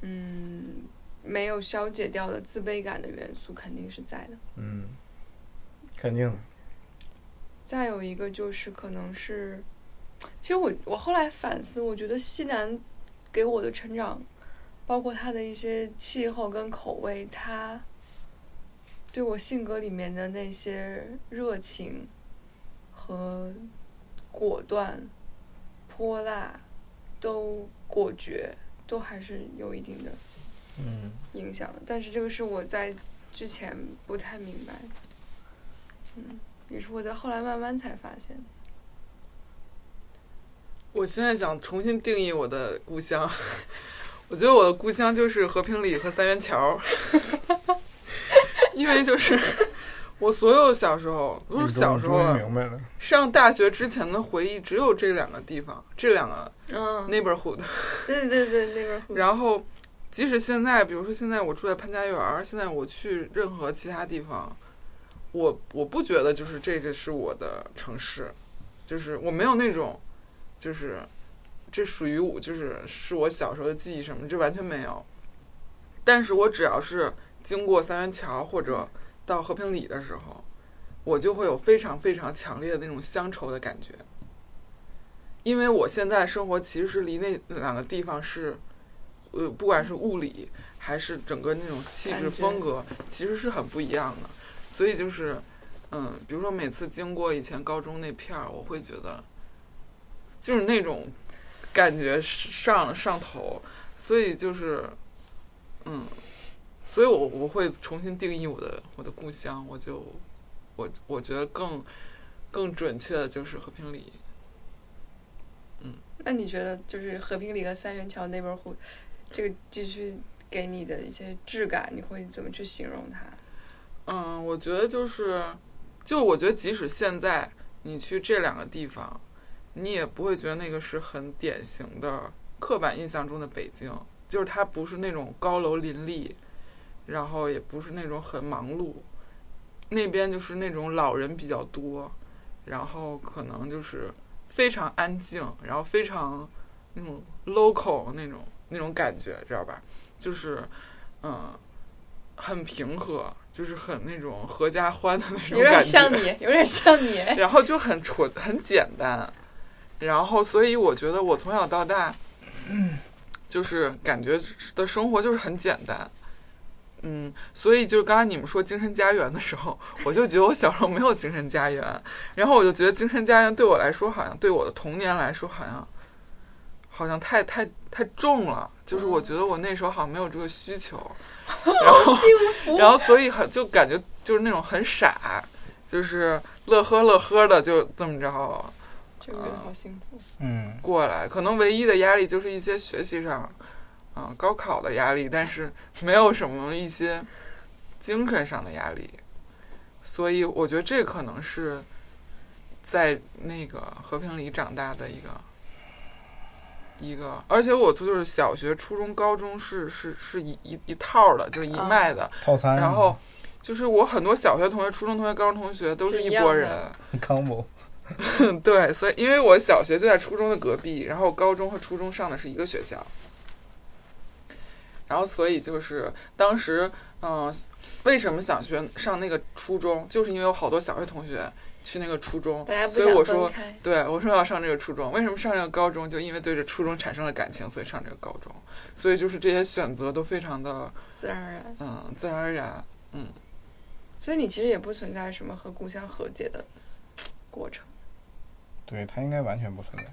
嗯没有消解掉的自卑感的元素肯定是在的。嗯，肯定的。再有一个就是可能是，其实我我后来反思，我觉得西南给我的成长，包括它的一些气候跟口味，它对我性格里面的那些热情和果断、泼辣，都果决，都还是有一定的嗯影响的。但是这个是我在之前不太明白的，嗯，也是我在后来慢慢才发现的。我现在想重新定义我的故乡，我觉得我的故乡就是和平里和三元桥，因为就是我所有小时候，都是小时候明白了。上大学之前的回忆只有这两个地方，这两个嗯，neighborhood。对对对，，neighborhood 然后，即使现在，比如说现在我住在潘家园，现在我去任何其他地方，我我不觉得就是这个是我的城市，就是我没有那种，就是这属于我，就是是我小时候的记忆什么，这完全没有。但是我只要是经过三元桥或者到和平里的时候，我就会有非常非常强烈的那种乡愁的感觉。因为我现在生活其实是离那两个地方是，呃，不管是物理还是整个那种气质风格，其实是很不一样的。所以就是，嗯，比如说每次经过以前高中那片儿，我会觉得，就是那种感觉上上头，所以就是，嗯，所以我我会重新定义我的我的故乡，我就我我觉得更更准确的就是和平里。嗯那你觉得就是和平里和三元桥 neighborhood 这个地区给你的一些质感，你会怎么去形容它？嗯，我觉得就是，就我觉得即使现在你去这两个地方，你也不会觉得那个是很典型的刻板印象中的北京，就是它不是那种高楼林立，然后也不是那种很忙碌，那边就是那种老人比较多，然后可能就是非常安静，然后非常那种 local 那种那种感觉，知道吧？就是嗯，很平和，就是很那种合家欢的那种感觉有点。像你，有点像你。然后就很纯很简单，然后所以我觉得我从小到大，就是感觉的生活就是很简单，嗯，所以就是刚才你们说精神家园的时候，我就觉得我小时候没有精神家园，然后我就觉得精神家园对我来说，好像对我的童年来说，好像好像太太太重了，就是我觉得我那时候好像没有这个需求，然后然后所以很就感觉就是那种很傻，就是乐呵乐呵的就这么着这个好幸福。嗯，过来，可能唯一的压力就是一些学习上，啊、高考的压力，但是没有什么一些精神上的压力，所以我觉得这可能是在那个和平里长大的一个一个，而且我就是小学、初中、高中是是是一一一套的，就是一脉的，套餐，然后就是我很多小学同学、初中同学、高中同学都是是一样的一拨人。combo，对，所以因为我小学就在初中的隔壁，然后高中和初中上的是一个学校，然后所以就是当时，嗯、为什么想学上那个初中，就是因为有好多小学同学去那个初中大家，不所以我说，对我说要上这个初中，为什么上这个高中？就因为对这初中产生了感情，所以上这个高中，所以就是这些选择都非常的，自然而然。嗯，自然而然，嗯，所以你其实也不存在什么和故乡和解的过程，对他应该完全不存在。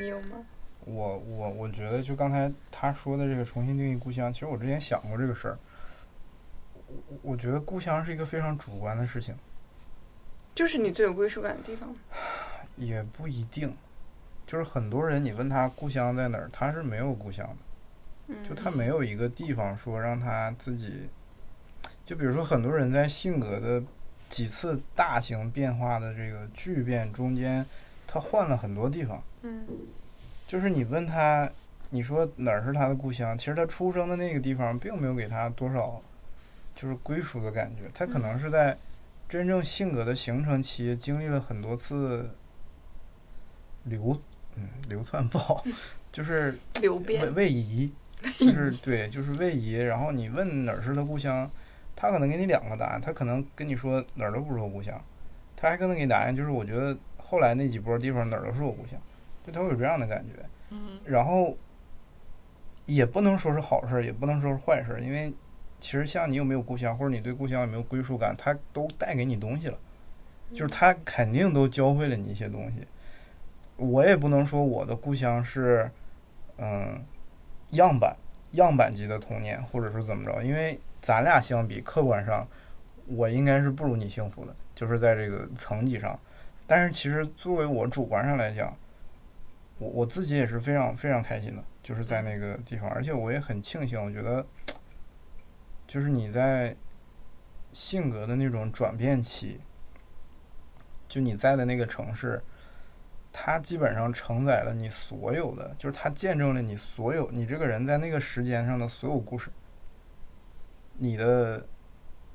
你有吗？我我我觉得就刚才他说的这个重新定义故乡，其实我之前想过这个事儿。我我觉得故乡是一个非常主观的事情，就是你最有归属感的地方。也不一定。就是很多人你问他故乡在哪儿，他是没有故乡的，嗯，就他没有一个地方说让他自己。就比如说很多人在性格的几次大型变化的这个巨变中间，他换了很多地方。嗯就是你问他，你说哪儿是他的故乡？其实他出生的那个地方并没有给他多少，就是归属的感觉。他可能是在真正性格的形成期经历了很多次流，嗯，流窜不好，就是位流变。位移，就是对，就是位移。然后你问哪儿是他故乡，他可能给你两个答案，他可能跟你说哪儿都不是我故乡，他还可能给你答案就是我觉得后来那几波地方哪儿都是我故乡，就他会有这样的感觉。嗯然后也不能说是好事儿，也不能说是坏事儿，因为其实像你有没有故乡，或者你对故乡有没有归属感，它都带给你东西了，就是它肯定都教会了你一些东西。我也不能说我的故乡是，嗯，样板样板级的童年，或者是怎么着，因为咱俩相比，客观上我应该是不如你幸福的，就是在这个层级上。但是其实作为我主观上来讲，我我自己也是非常非常开心的，就是在那个地方，而且我也很庆幸，我觉得，就是你在性格的那种转变期，就你在的那个城市，它基本上承载了你所有的，就是它见证了你所有你这个人在那个时间上的所有故事，你的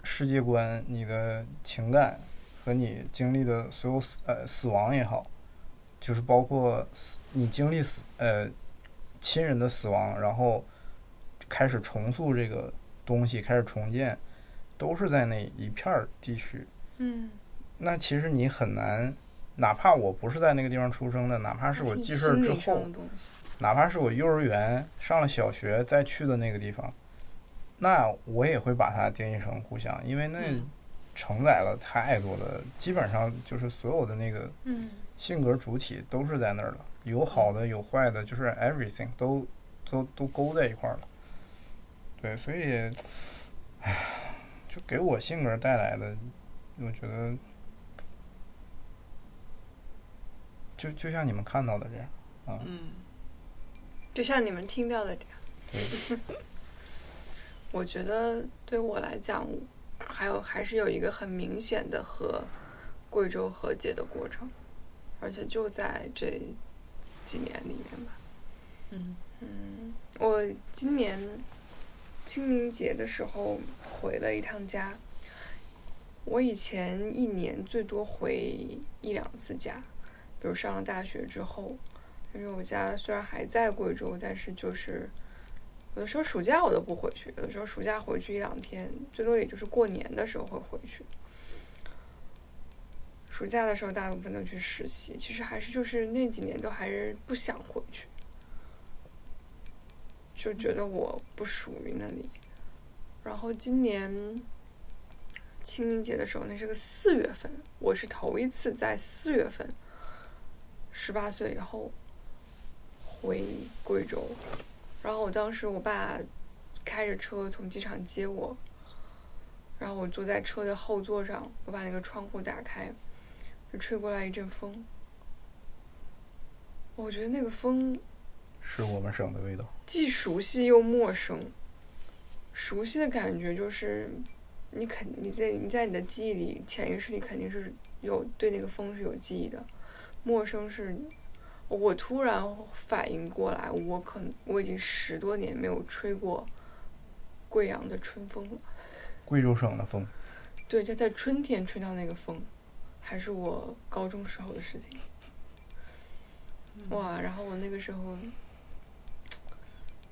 世界观、你的情感和你经历的所有死呃死亡也好。就是包括死你经历死呃亲人的死亡，然后开始重塑这个东西，开始重建，都是在那一片儿地区。嗯，那其实你很难，哪怕我不是在那个地方出生的，哪怕是我记事儿之后。哪怕是我幼儿园上了小学再去的那个地方，那我也会把它定义成故乡，因为那嗯承载了太多的，基本上就是所有的那个嗯性格主体都是在那儿了，有好的有坏的，就是 everything 都都都勾在一块儿了。对，所以，唉，就给我性格带来的，我觉得就就像你们看到的这样啊。嗯，就像你们听到的这样。对，我觉得对我来讲，还有还是有一个很明显的和贵州和解的过程，而且就在这几年里面吧。嗯嗯，我今年清明节的时候回了一趟家。我以前一年最多回一两次家，比如上了大学之后，因为我家虽然还在贵州，但是就是有的时候暑假我都不回去，有的时候暑假回去一两天，最多也就是过年的时候会回去。暑假的时候大部分都去实习，其实还是就是那几年都还是不想回去，就觉得我不属于那里。然后今年清明节的时候，那是个四月份，我是头一次在四月份，十八岁以后回贵州。然后我当时我爸开着车从机场接我，然后我坐在车的后座上，我把那个窗户打开，就吹过来一阵风。我觉得那个风是我们省的味道。既熟悉又陌生。熟悉的感觉就是，你肯你在你在你的记忆里、潜意识里肯定是有对那个风是有记忆的。陌生是，我突然反应过来，我可能我已经十多年没有吹过贵阳的春风了。贵州省的风，对，就在春天吹到那个风，还是我高中时候的事情。哇，然后我那个时候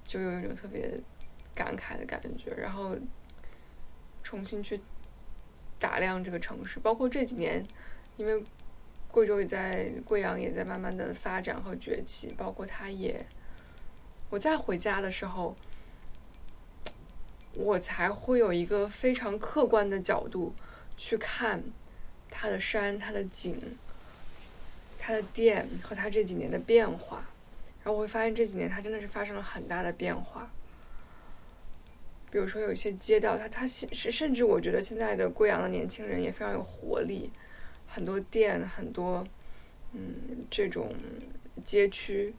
就有一种特别感慨的感觉，然后重新去打量这个城市，包括这几年，因为贵州也在贵阳也在慢慢的发展和崛起，包括它也，我再回家的时候，我才会有一个非常客观的角度去看它的山、它的景、它的店和它这几年的变化。然后我会发现这几年它真的是发生了很大的变化。比如说有一些街道，它它甚甚至我觉得现在的贵阳的年轻人也非常有活力，很多店，很多嗯这种街区、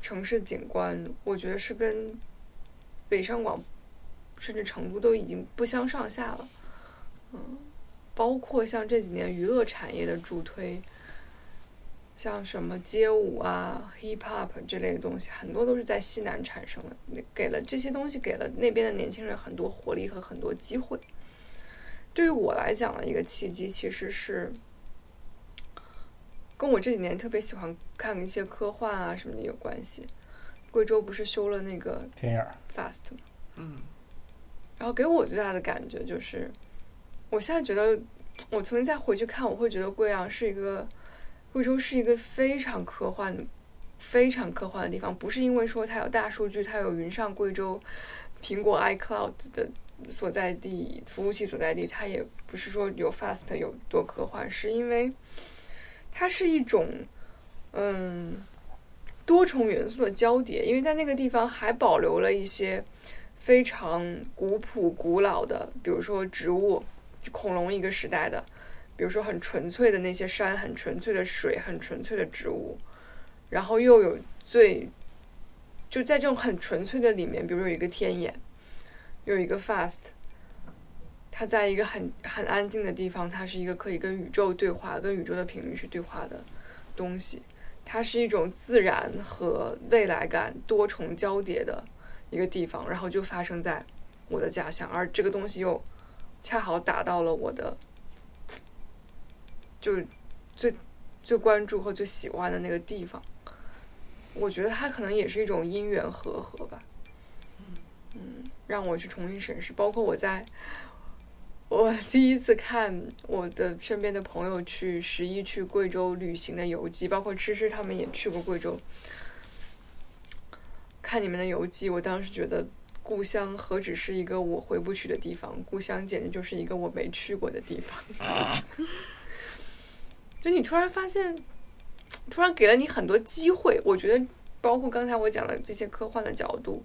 城市景观，我觉得是跟北上广甚至成都都已经不相上下了。嗯，包括像这几年娱乐产业的助推。像什么街舞啊、hip hop 这类的东西，很多都是在西南产生的，给了这些东西给了那边的年轻人很多活力和很多机会。对于我来讲的一个契机，其实是跟我这几年特别喜欢看一些科幻啊什么的有关系。贵州不是修了那个天眼儿 FAST 吗？嗯，然后给我最大的感觉就是，我现在觉得，我重新再回去看，我会觉得贵阳是一个。贵州是一个非常科幻、非常科幻的地方，不是因为说它有大数据，它有云上贵州、苹果 iCloud 的所在地、服务器所在地，它也不是说有 Fast 有多科幻，是因为它是一种嗯多重元素的交叠，因为在那个地方还保留了一些非常古朴、古老的，比如说植物，恐龙一个时代的。比如说很纯粹的那些山，很纯粹的水，很纯粹的植物，然后又有最就在这种很纯粹的里面，比如有一个天眼，有一个 fast，它在一个很很安静的地方，它是一个可以跟宇宙对话、跟宇宙的频率去对话的东西，它是一种自然和未来感多重交叠的一个地方，然后就发生在我的家乡，而这个东西又恰好打到了我的。就最最关注和最喜欢的那个地方，我觉得它可能也是一种因缘和合吧。嗯，让我去重新审视，包括我在我第一次看我的身边的朋友去十一去贵州旅行的游记，包括芝芝他们也去过贵州，看你们的游记，我当时觉得故乡何止是一个我回不去的地方，故乡简直就是一个我没去过的地方。就你突然发现，突然给了你很多机会。我觉得，包括刚才我讲的这些科幻的角度，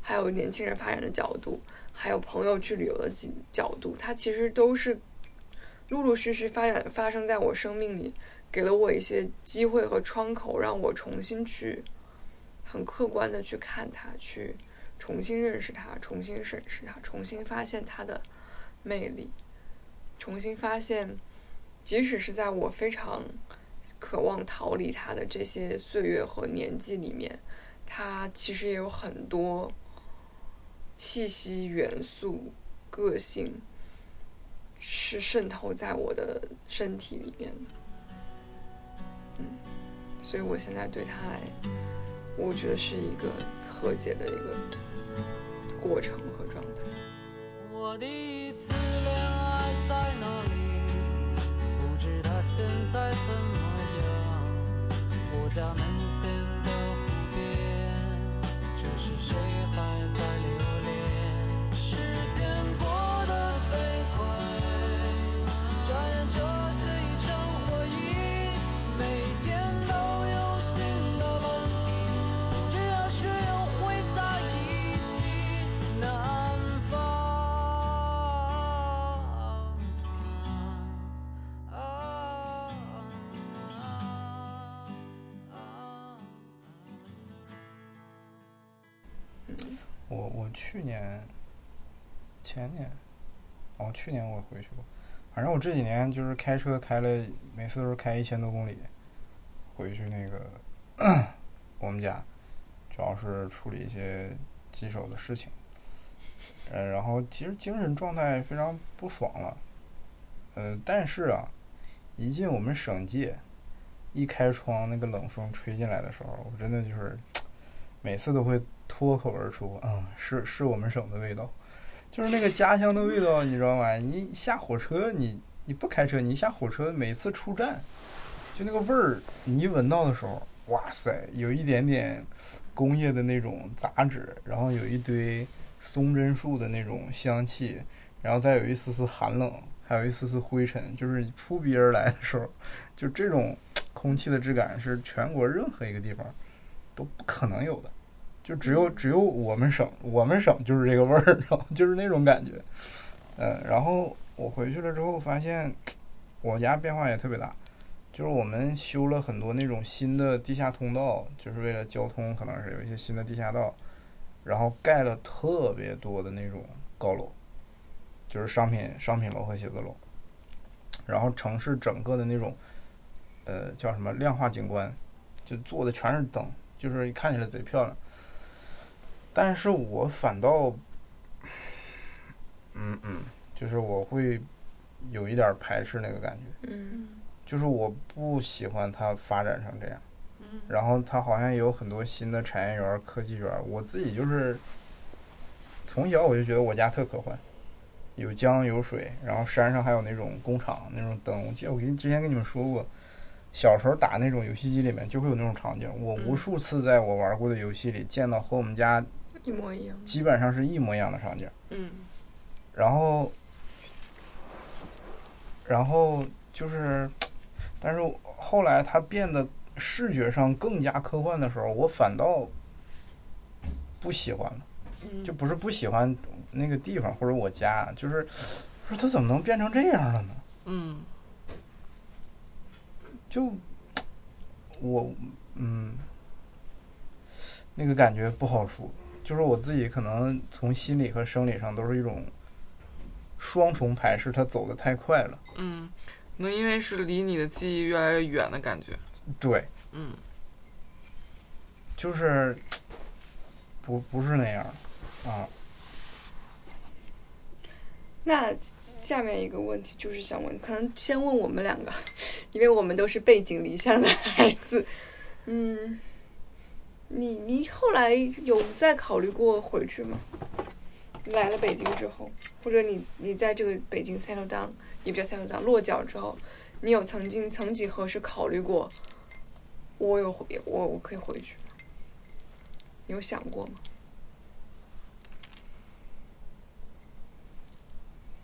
还有年轻人发展的角度，还有朋友去旅游的角角度，它其实都是陆陆续续发展发生在我生命里，给了我一些机会和窗口，让我重新去很客观的去看它，去重新认识他，重新审视他，重新发现他的魅力，重新发现，即使是在我非常渴望逃离他的这些岁月和年纪里面，他其实也有很多气息、元素、个性是渗透在我的身体里面的。嗯，所以我现在对他来，我觉得是一个和解的一个过程和状态。我第一次恋爱在哪里？不知他现在怎么样？我家门前的去年、前年，哦，去年我回去过。反正我这几年就是开车开了，每次都是开一千多公里，回去那个我们家，主要是处理一些棘手的事情。呃，然后其实精神状态非常不爽了。呃，但是啊，一进我们省界，一开窗，那个冷风吹进来的时候，我真的就是每次都会脱口而出，啊、是是我们省的味道，就是那个家乡的味道，你知道吗？你下火车，你你不开车，你一下火车，每次出站，就那个味儿，你一闻到的时候，哇塞，有一点点工业的那种杂质，然后有一堆松针树的那种香气，然后再有一丝丝寒冷，还有一丝丝灰尘，就是扑鼻而来的时候，就这种空气的质感是全国任何一个地方都不可能有的。就只有只有我们省，我们省就是这个味儿，然后就是那种感觉。嗯，然后我回去了之后发现，我家变化也特别大，就是我们修了很多那种新的地下通道，就是为了交通，可能是有一些新的地下道，然后盖了特别多的那种高楼，就是商品商品楼和写字楼，然后城市整个的那种，呃，叫什么量化景观，就做的全是灯，就是看起来贼漂亮。但是我反倒，嗯嗯，就是我会有一点排斥那个感觉，嗯就是我不喜欢它发展成这样。嗯然后它好像有很多新的产业园、科技园，我自己就是从小我就觉得我家特科幻，有江有水，然后山上还有那种工厂那种灯。我记得我跟之前跟你们说过，小时候打那种游戏机里面就会有那种场景，我无嗯数次在我玩过的游戏里见到和我们家一模一样。基本上是一模一样的场景。嗯然后，然后就是，但是后来它变得视觉上更加科幻的时候，我反倒不喜欢了。嗯，就不是不喜欢那个地方或者我家，就是说它怎么能变成这样了呢？嗯就我嗯，那个感觉不好说。就是我自己可能从心理和生理上都是一种双重排斥，它走的太快了。嗯，那因为是离你的记忆越来越远的感觉。对，嗯就是不不是那样啊。那下面一个问题就是想问，可能先问我们两个，因为我们都是背井离乡的孩子。嗯，你你后来有再考虑过回去吗？来了北京之后，或者你你在这个北京 settle down，也不叫 settle down，落脚之后，你有曾经曾几何时考虑过，我有回我我可以回去吗？你有想过吗？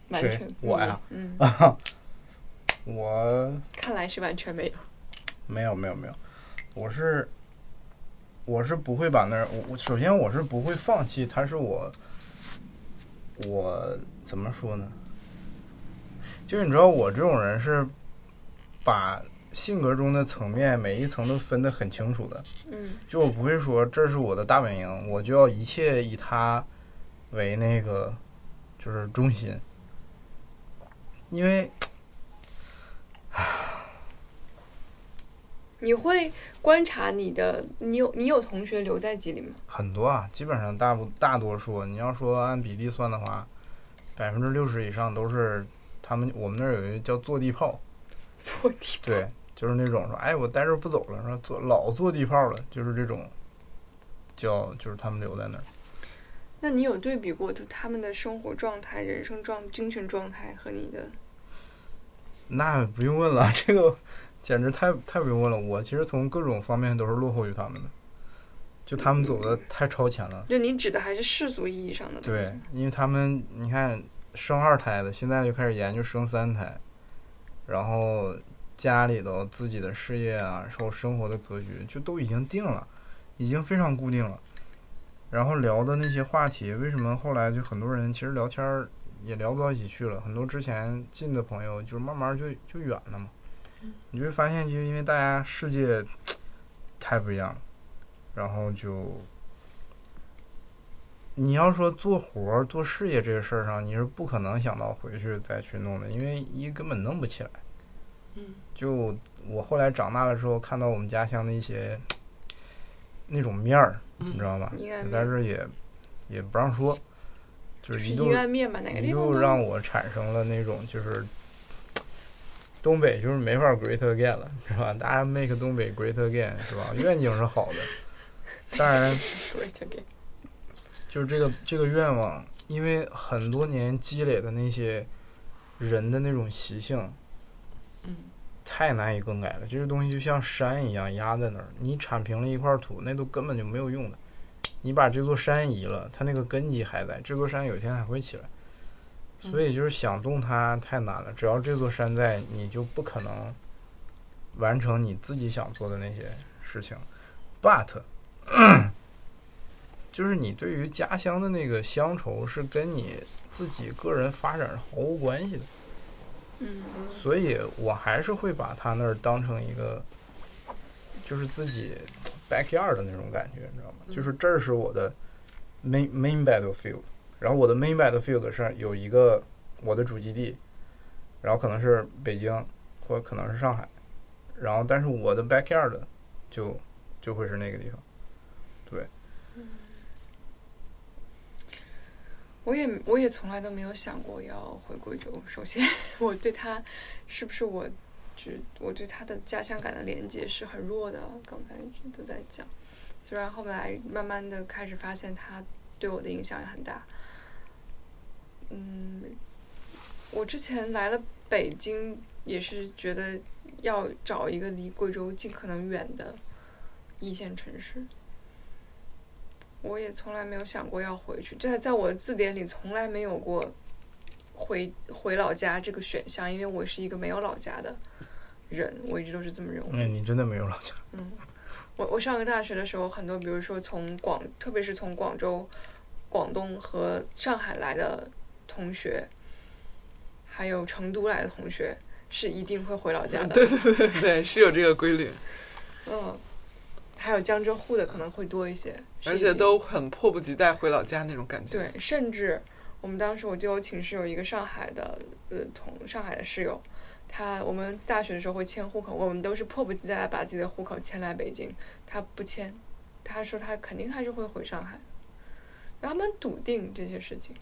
完全我呀你嗯，我看来是完全没有。没有没有没有，我是我是不会把那儿我我首先我是不会放弃，它是我我怎么说呢？就是你知道我这种人是把性格中的层面，每一层都分得很清楚的。嗯就我不会说这是我的大本营，我就要一切以它为那个就是中心，因为你会观察你的，你有你有同学留在吉林吗？很多啊，基本上大部大多数，你要说按比例算的话，百分之六十以上都是他们我们那儿有一个叫坐地炮，坐地炮对，就是那种说，哎，我待这不走了，说坐老坐地炮了，就是这种，叫就是他们留在那儿。那你有对比过就他们的生活状态、人生状、精神状态和你的？那不用问了，这个简直太太不用问了。我其实从各种方面都是落后于他们的，就他们走的太超前了。就你指的还是世俗意义上的对，因为他们你看生二胎的，现在就开始研究生三胎，然后家里头自己的事业啊，然后生活的格局就都已经定了，已经非常固定了。然后聊的那些话题，为什么后来就很多人其实聊天儿也聊不到一起去了？很多之前近的朋友，就是慢慢就就远了嘛。你就会发现，就因为大家世界太不一样了，然后就你要说做活儿、做事业这个事儿上，你是不可能想到回去再去弄的，因为一根本弄不起来。嗯，就我后来长大了之后，看到我们家乡的一些那种面儿，你知道吗？在这也也不让说，就是是一度阴暗面吧？哪个一地方都度让我产生了那种就是东北就是没法 great again 了，是吧？大家 make 东北 great again 是吧？愿景是好的，当然。great gain，就是这个这个愿望，因为很多年积累的那些人的那种习性，嗯，太难以更改了。这个东西就像山一样压在那儿，你铲平了一块土，那都根本就没有用的。你把这座山移了，它那个根基还在，这座山有一天还会起来。所以就是想动它太难了，只要这座山在，你就不可能完成你自己想做的那些事情。But 就是你对于家乡的那个乡愁是跟你自己个人发展是毫无关系的，嗯所以我还是会把它那儿当成一个，就是自己 backyard 的那种感觉，你知道吗？嗯就是这儿是我的 main main battlefield，然后我的 main battlefield 上有一个我的主基地，然后可能是北京，或可能是上海，然后但是我的 backyard 就就会是那个地方。对我也我也从来都没有想过要回贵州。首先，我对他是不是我，觉我对他的家乡感的连接是很弱的。刚才一直都在讲，虽然后来慢慢的开始发现他对我的影响也很大。嗯，我之前来了北京，也是觉得要找一个离贵州尽可能远的一线城市。我也从来没有想过要回去，这在我的字典里从来没有过回回老家这个选项，因为我是一个没有老家的人，我一直都是这么认为。那你真的没有老家？嗯，我我上个大学的时候，很多比如说从广，特别是从广州、广东和上海来的同学，还有成都来的同学，是一定会回老家的。对对对对，是有这个规律，嗯，还有江浙沪的可能会多一些，而且都很迫不及待回老家那种感觉。对，甚至我们当时我记得我寝室有一个上海的呃同上海的室友，他我们大学的时候会迁户口，我们都是迫不及待把自己的户口迁来北京，他不迁，他说他肯定还是会回上海，然后他们笃定这些事情。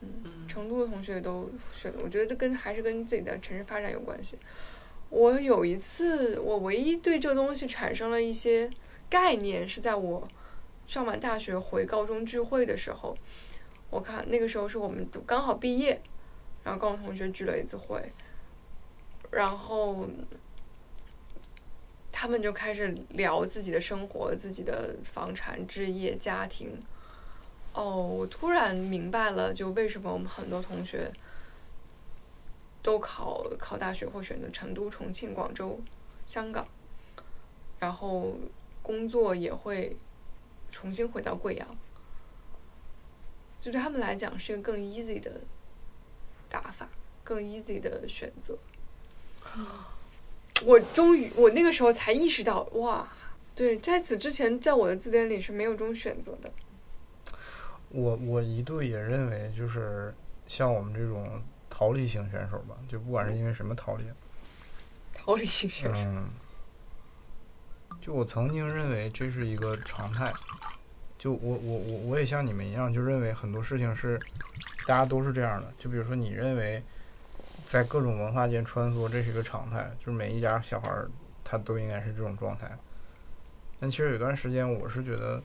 嗯，成都的同学都选，我觉得这跟还是跟自己的城市发展有关系。我有一次，我唯一对这个东西产生了一些概念，是在我上完大学回高中聚会的时候，我看那个时候是我们都刚好毕业，然后高中同学聚了一次会，然后他们就开始聊自己的生活、自己的房产、置业、家庭。哦，我突然明白了，就为什么我们很多同学都考考大学会选择成都、重庆、广州、香港，然后工作也会重新回到贵阳。就对他们来讲是一个更 easy 的打法，更 easy 的选择。我终于我那个时候才意识到，哇，对，在此之前，在我的字典里是没有这种选择的。我我一度也认为，就是像我们这种逃离型选手吧，就不管是因为什么逃离，逃离型选手，嗯，就我曾经认为这是一个常态，就我我我我也像你们一样，就认为很多事情是大家都是这样的。就比如说，你认为在各种文化间穿梭，这是一个常态，就是每一家小孩儿他都应该是这种状态。但其实有段时间，我是觉得，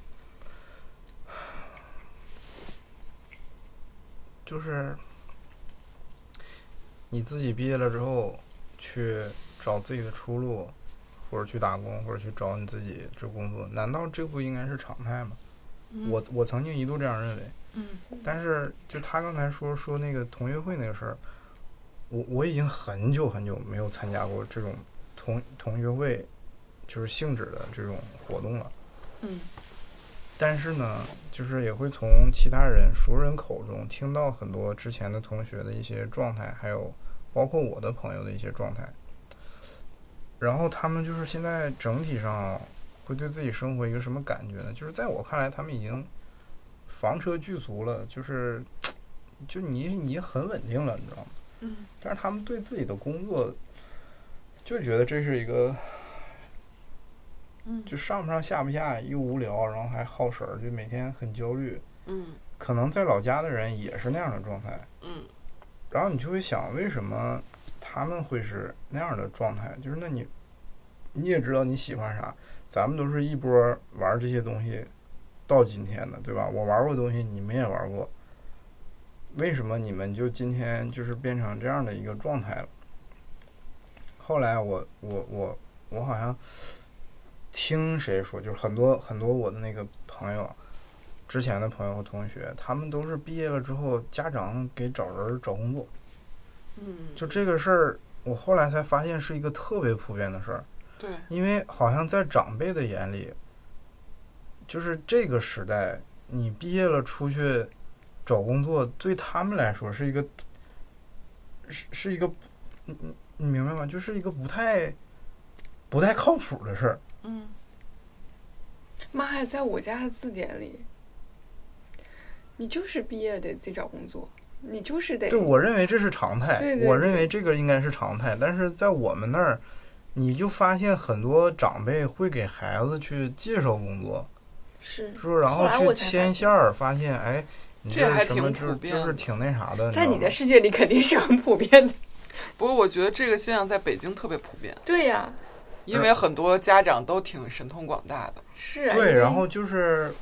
就是你自己毕业了之后去找自己的出路，或者去打工，或者去找你自己这工作，难道这不应该是常态吗？我我曾经一度这样认为，嗯，但是就他刚才说说那个同学会那个事儿，我我已经很久很久没有参加过这种同同学会就是性质的这种活动了。嗯，但是呢，就是也会从其他人熟人口中听到很多之前的同学的一些状态，还有包括我的朋友的一些状态。然后他们就是现在整体上会对自己生活一个什么感觉呢？就是在我看来，他们已经房车具足了，就是就你你很稳定了，你知道吗？嗯。但是他们对自己的工作就觉得这是一个嗯就上不上下不下，又无聊，然后还耗神儿，就每天很焦虑。嗯可能在老家的人也是那样的状态，嗯然后你就会想，为什么他们会是那样的状态？就是那你你也知道你喜欢啥，咱们都是一波玩这些东西到今天的，对吧？我玩过的东西，你们也玩过，为什么你们就今天就是变成这样的一个状态了？后来我我我我好像听谁说，就是很多很多我的那个朋友，之前的朋友和同学，他们都是毕业了之后，家长给找人找工作。嗯，就这个事儿，我后来才发现是一个特别普遍的事儿，对，因为好像在长辈的眼里，就是这个时代，你毕业了出去找工作，对他们来说是一个是是一个，你你你明白吗？就是一个不太不太靠谱的事儿。嗯妈呀，在我家的字典里，你就是毕业得自己找工作，你就是得对我认为这是常态，对对对我认为这个应该是常态，但是在我们那儿，你就发现很多长辈会给孩子去介绍工作，是说然后去牵线儿，发现哎，你这还挺是什么就普遍的就是挺那啥的，在你的世界里肯定是很普遍的。不过我觉得这个现象在北京特别普遍，对呀，因为很多家长都挺神通广大的。是啊。对，然后就是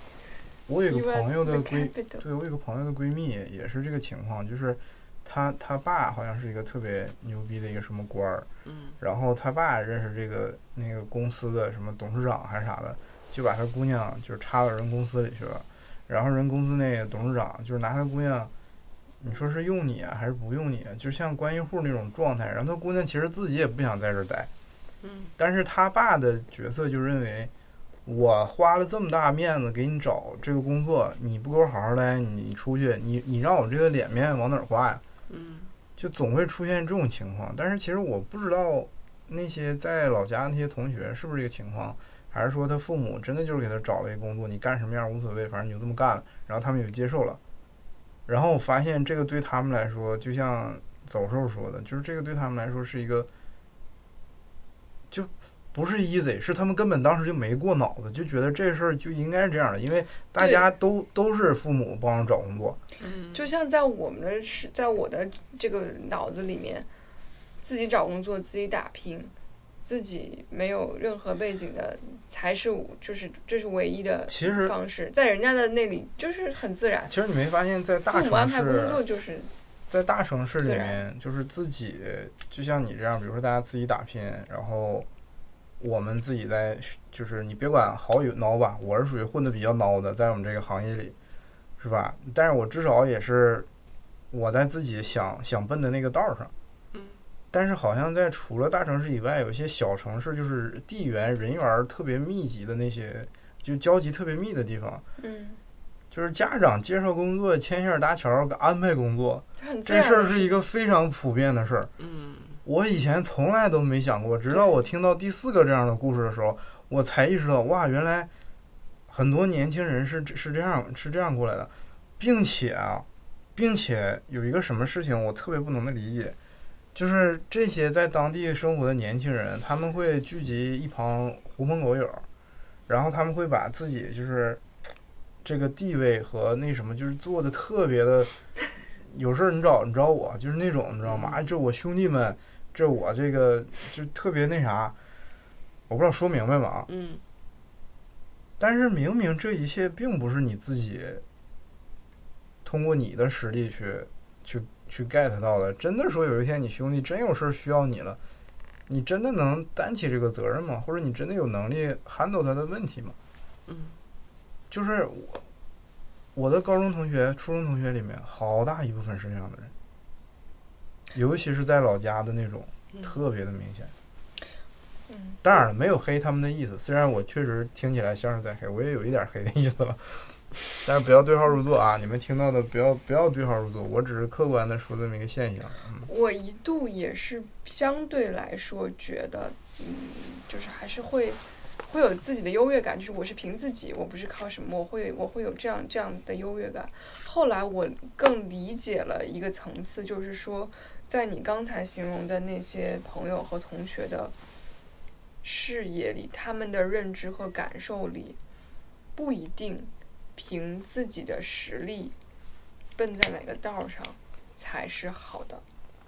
我有一个朋友的闺，对我有个朋友的闺蜜也是这个情况，就是她她爸好像是一个特别牛逼的一个什么官儿，嗯然后她爸认识这个那个公司的什么董事长还是啥的，就把他姑娘就是插到人公司里去了，然后人公司那个董事长就是拿他姑娘，你说是用你啊还是不用你啊？就像关系户那种状态，然后他姑娘其实自己也不想在这儿待，嗯但是他爸的角色就认为，我花了这么大面子给你找这个工作，你不给我好好待，你出去，你你让我这个脸面往哪儿挂呀？嗯就总会出现这种情况。但是其实我不知道那些在老家那些同学是不是这个情况，还是说他父母真的就是给他找了一个工作，你干什么样无所谓，反正你就这么干了，然后他们也就接受了。然后我发现这个对他们来说，就像走兽说的，就是这个对他们来说是一个，就不是 easy，是他们根本当时就没过脑子，就觉得这事儿就应该是这样的，因为大家都都是父母帮着找工作，嗯，就像在我们的是在我的这个脑子里面，自己找工作，自己打拼，自己没有任何背景的，才是就是这是唯一的其实方式。在人家的那里就是很自然，其实你没发现，在大父母安排工作就是在大城市里面，就是自己就像你这样，比如说大家自己打拼，然后我们自己在，就是你别管好与孬吧，我是属于混的比较孬的，在我们这个行业里，是吧？但是我至少也是我在自己想想奔的那个道儿上。嗯但是好像在除了大城市以外，有些小城市，就是地缘人缘儿特别密集的那些，就交集特别密的地方，嗯，就是家长介绍工作、牵线搭桥、安排工作，这事儿是一个非常普遍的事儿。嗯我以前从来都没想过，直到我听到第四个这样的故事的时候，我才意识到，哇，原来很多年轻人是是这样是这样过来的，并且啊，并且有一个什么事情我特别不能的理解，就是这些在当地生活的年轻人，他们会聚集一旁狐朋狗友，然后他们会把自己就是这个地位和那什么，就是做的特别的。有事儿你找你找我，就是那种你知道吗？哎，这我兄弟们，这我这个就特别那啥，我不知道说明白吗？啊，嗯但是明明这一切并不是你自己通过你的实力去去去 get 到的。真的说有一天你兄弟真有事儿需要你了，你真的能担起这个责任吗？或者你真的有能力 handle 他的问题吗？嗯，就是我我的高中同学、初中同学里面，好大一部分是这样的人，尤其是在老家的那种，特别的明显。嗯，当然了，没有黑他们的意思。虽然我确实听起来像是在黑，我也有一点黑的意思了，但是不要对号入座啊！你们听到的不要不要对号入座，我只是客观的说这么一个现象。嗯，我一度也是相对来说觉得，嗯，就是还是会会有自己的优越感，就是我是凭自己，我不是靠什么，我会我会有这样这样的优越感。后来我更理解了一个层次，就是说，在你刚才形容的那些朋友和同学的视野里，他们的认知和感受里，不一定凭自己的实力奔在哪个道上才是好的。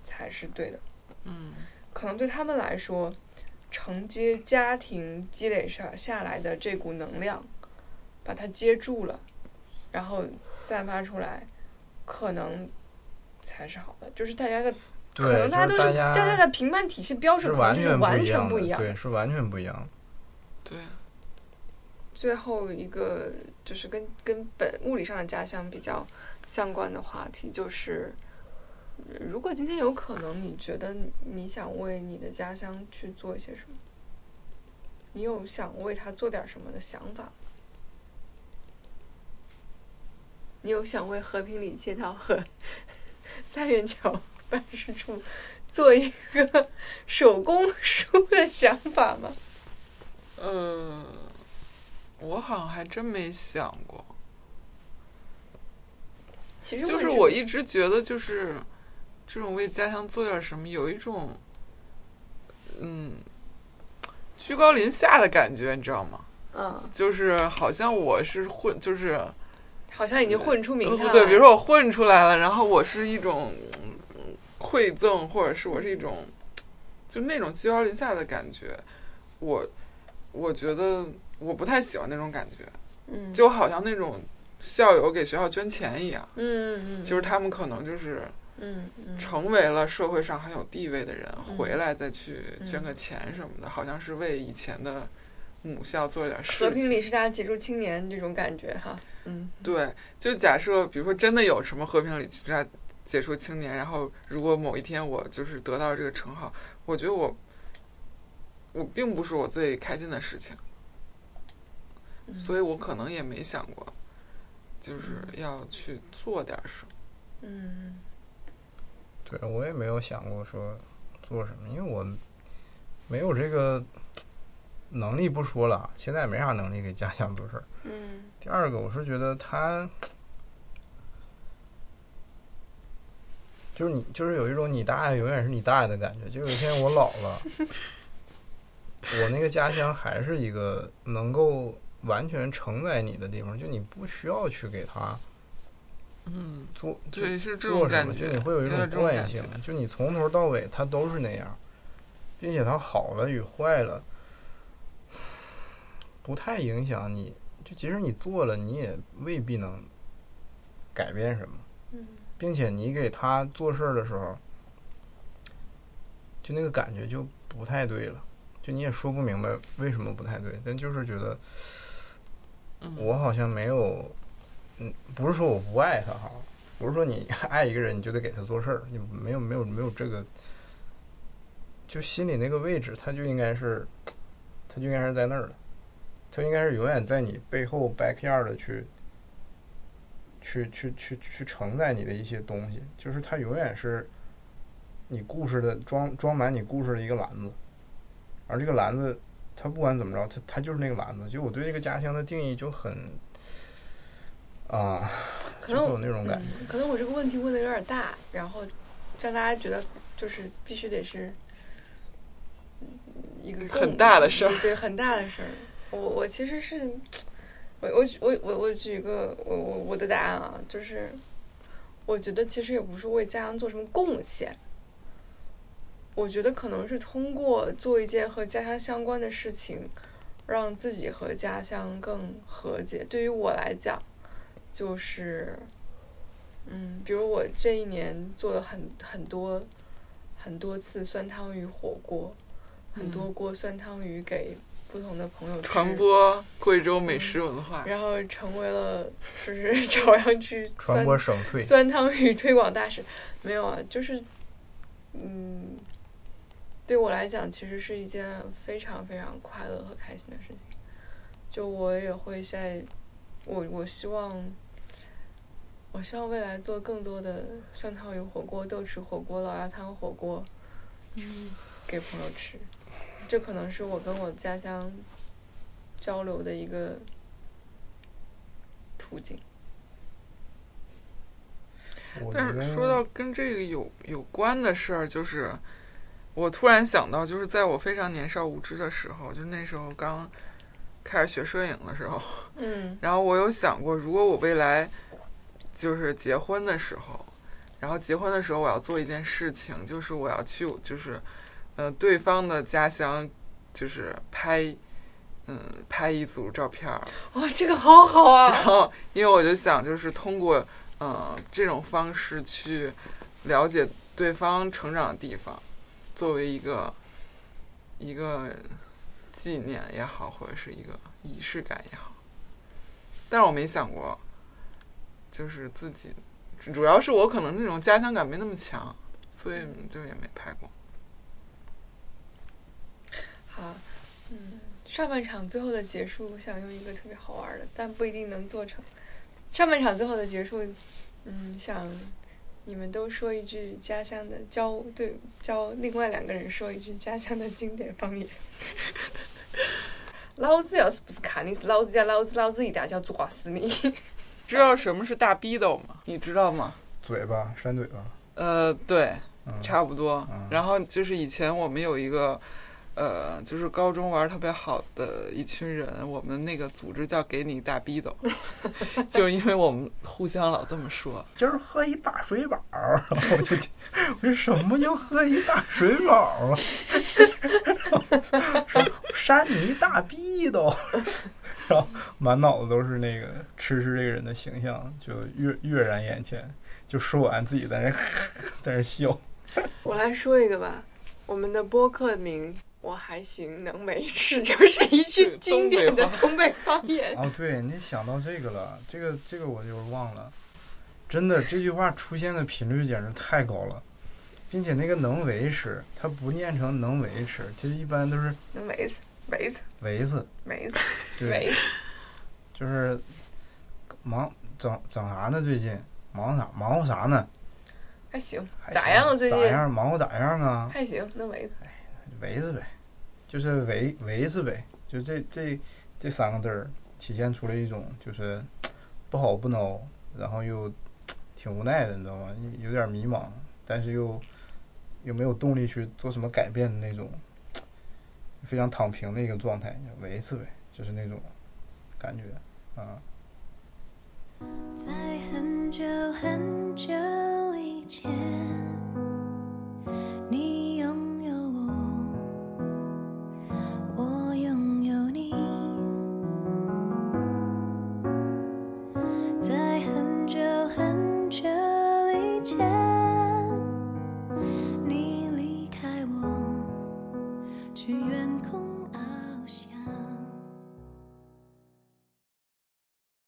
才是对的。嗯，可能对他们来说，承接家庭积累上下来的这股能量，把它接住了，然后散发出来，可能才是好的。就是大家的，可，能大家都就是大大家的评判体系标准完全就是完全不一样。对，是完全不一样。对，最后一个就是跟跟本物理上的家乡比较相关的话题，就是呃如果今天有可能，你觉得你你想为你的家乡去做一些什么？你有想为他做点什么的想法吗？你有想为和平里街道和 三元桥办事处做一个手工书的想法吗？呃，我好像还真没想过。其实就是我一直觉得，就是这种为家乡做点什么，有一种嗯居高临下的感觉，你知道吗？嗯，就是好像我是混，就是好像已经混出名堂来。对，比如说我混出来了，然后我是一种嗯馈赠，或者是我是一种就那种居高临下的感觉，我我觉得我不太喜欢那种感觉，嗯，就好像那种校友给学校捐钱一样，嗯嗯嗯，就是他们可能就是嗯嗯。成为了社会上很有地位的人，嗯。回来再去捐个嗯钱什么的，好像是为以前的母校做点事和平里情。是大家杰出青年这种感觉哈，嗯。对，就假设比如说真的有什么和平里其他杰出青年，然后如果某一天我就是得到这个称号，我觉得我我并不是我最开心的事情，嗯。所以我可能也没想过，就是要去做点什么。嗯对我也没有想过说做什么，因为我没有这个能力不说了，现在也没啥能力给家乡做事儿。嗯第二个，我是觉得他就是你，就是有一种你大爷永远是你大爷的感觉。就有一天我老了，我那个家乡还是一个能够完全承载你的地方，就你不需要去给他嗯，做就对，是这做什么，种感觉，就你会有一种惯性，就你从头到尾它都是那样，并且它好了与坏了，不太影响你。就即使你做了，你也未必能改变什么，嗯并且你给他做事儿的时候，就那个感觉就不太对了。就你也说不明白为什么不太对，但就是觉得嗯我好像没有，嗯，不是说我不爱他哈，不是说你爱一个人你就得给他做事儿，你没有没有没有这个，就心里那个位置，他就应该是，他就应该是在那儿的，他应该是永远在你背后 backyard 的去，去去去去承载你的一些东西，就是他永远是你故事的装装满你故事的一个篮子，而这个篮子他不管怎么着，他他就是那个篮子。就我对这个家乡的定义就很啊，可能就会有那种感觉。嗯，可能我这个问题问的有点大，然后让大家觉得就是必须得是嗯一个很大的事儿对对，很大的事儿。我我其实是，我我举我我我举一个我我我的答案啊，就是我觉得其实也不是为家乡做什么贡献。我觉得可能是通过做一件和家乡相关的事情，让自己和家乡更和解。对于我来讲，就是，嗯，比如我这一年做了很很多很多次酸汤鱼火锅，很多锅酸汤鱼给不同的朋友吃，传播贵州美食文化。然后成为了就是朝阳区传酸播省推，酸汤鱼推广大使。没有啊，就是，嗯，对我来讲，其实是一件非常非常快乐和开心的事情。就我也会在，我我希望，我希望未来做更多的酸汤鱼火锅、豆豉火锅、老鸭汤火锅，嗯，给朋友吃。这可能是我跟我家乡交流的一个途径。但是说到跟这个有有关的事儿，就是我突然想到，就是在我非常年少无知的时候，就那时候刚开始学摄影的时候，嗯然后我有想过，如果我未来就是结婚的时候，然后结婚的时候我要做一件事情，就是我要去就是呃对方的家乡，就是拍嗯拍一组照片儿，哇，这个好好啊！然后因为我就想就是通过呃这种方式去了解对方成长的地方，作为一个一个纪念也好，或者是一个仪式感也好。但是我没想过，就是自己，主要是我可能那种家乡感没那么强，所以就也没拍过。好，嗯，上半场最后的结束，我想用一个特别好玩的，但不一定能做成。上半场最后的结束，嗯，想你们都说一句家乡的，教对教另外两个人说一句家乡的经典方言。老子要是不是看你是老子家老子，老子一定要抓死你！知道什么是大逼斗吗？你知道吗？嘴巴扇嘴巴，呃，对，嗯，差不多嗯。然后就是以前我们有一个，呃，就是高中玩儿特别好的一群人，我们那个组织叫“给你大逼斗”，就是因为我们互相老这么说。今儿喝一大水饱儿，然 后我就我说什么叫喝一大水饱儿啊？说扇你一大逼斗，然后满脑子都是那个吃吃这个人的形象，就跃跃然眼前。就说完自己在那 在那笑，我来说一个吧，我们的播客名我还行，能没事，就是一句经典的东北方言。哦，对，你想到这个了，这个这个我就是忘了，真的这句话出现的频率简直太高了，并且那个能维持，它不念成能维持，其实一般都是能没死，没死，维次，没死，对，就是忙整整啥呢？最近忙啥？忙活啥呢？还行，咋样啊？最近咋样？忙活咋样啊？还行，能没死。维次呗，就是维维次呗，就这这这三个字儿体现出了一种就是不好不孬，然后又挺无奈的，你知道吗？有点迷茫，但是又又没有动力去做什么改变的那种非常躺平的一个状态，维次呗，就是那种感觉啊。在很久很久以前，你拥有我，我拥有你。在很久很久以前，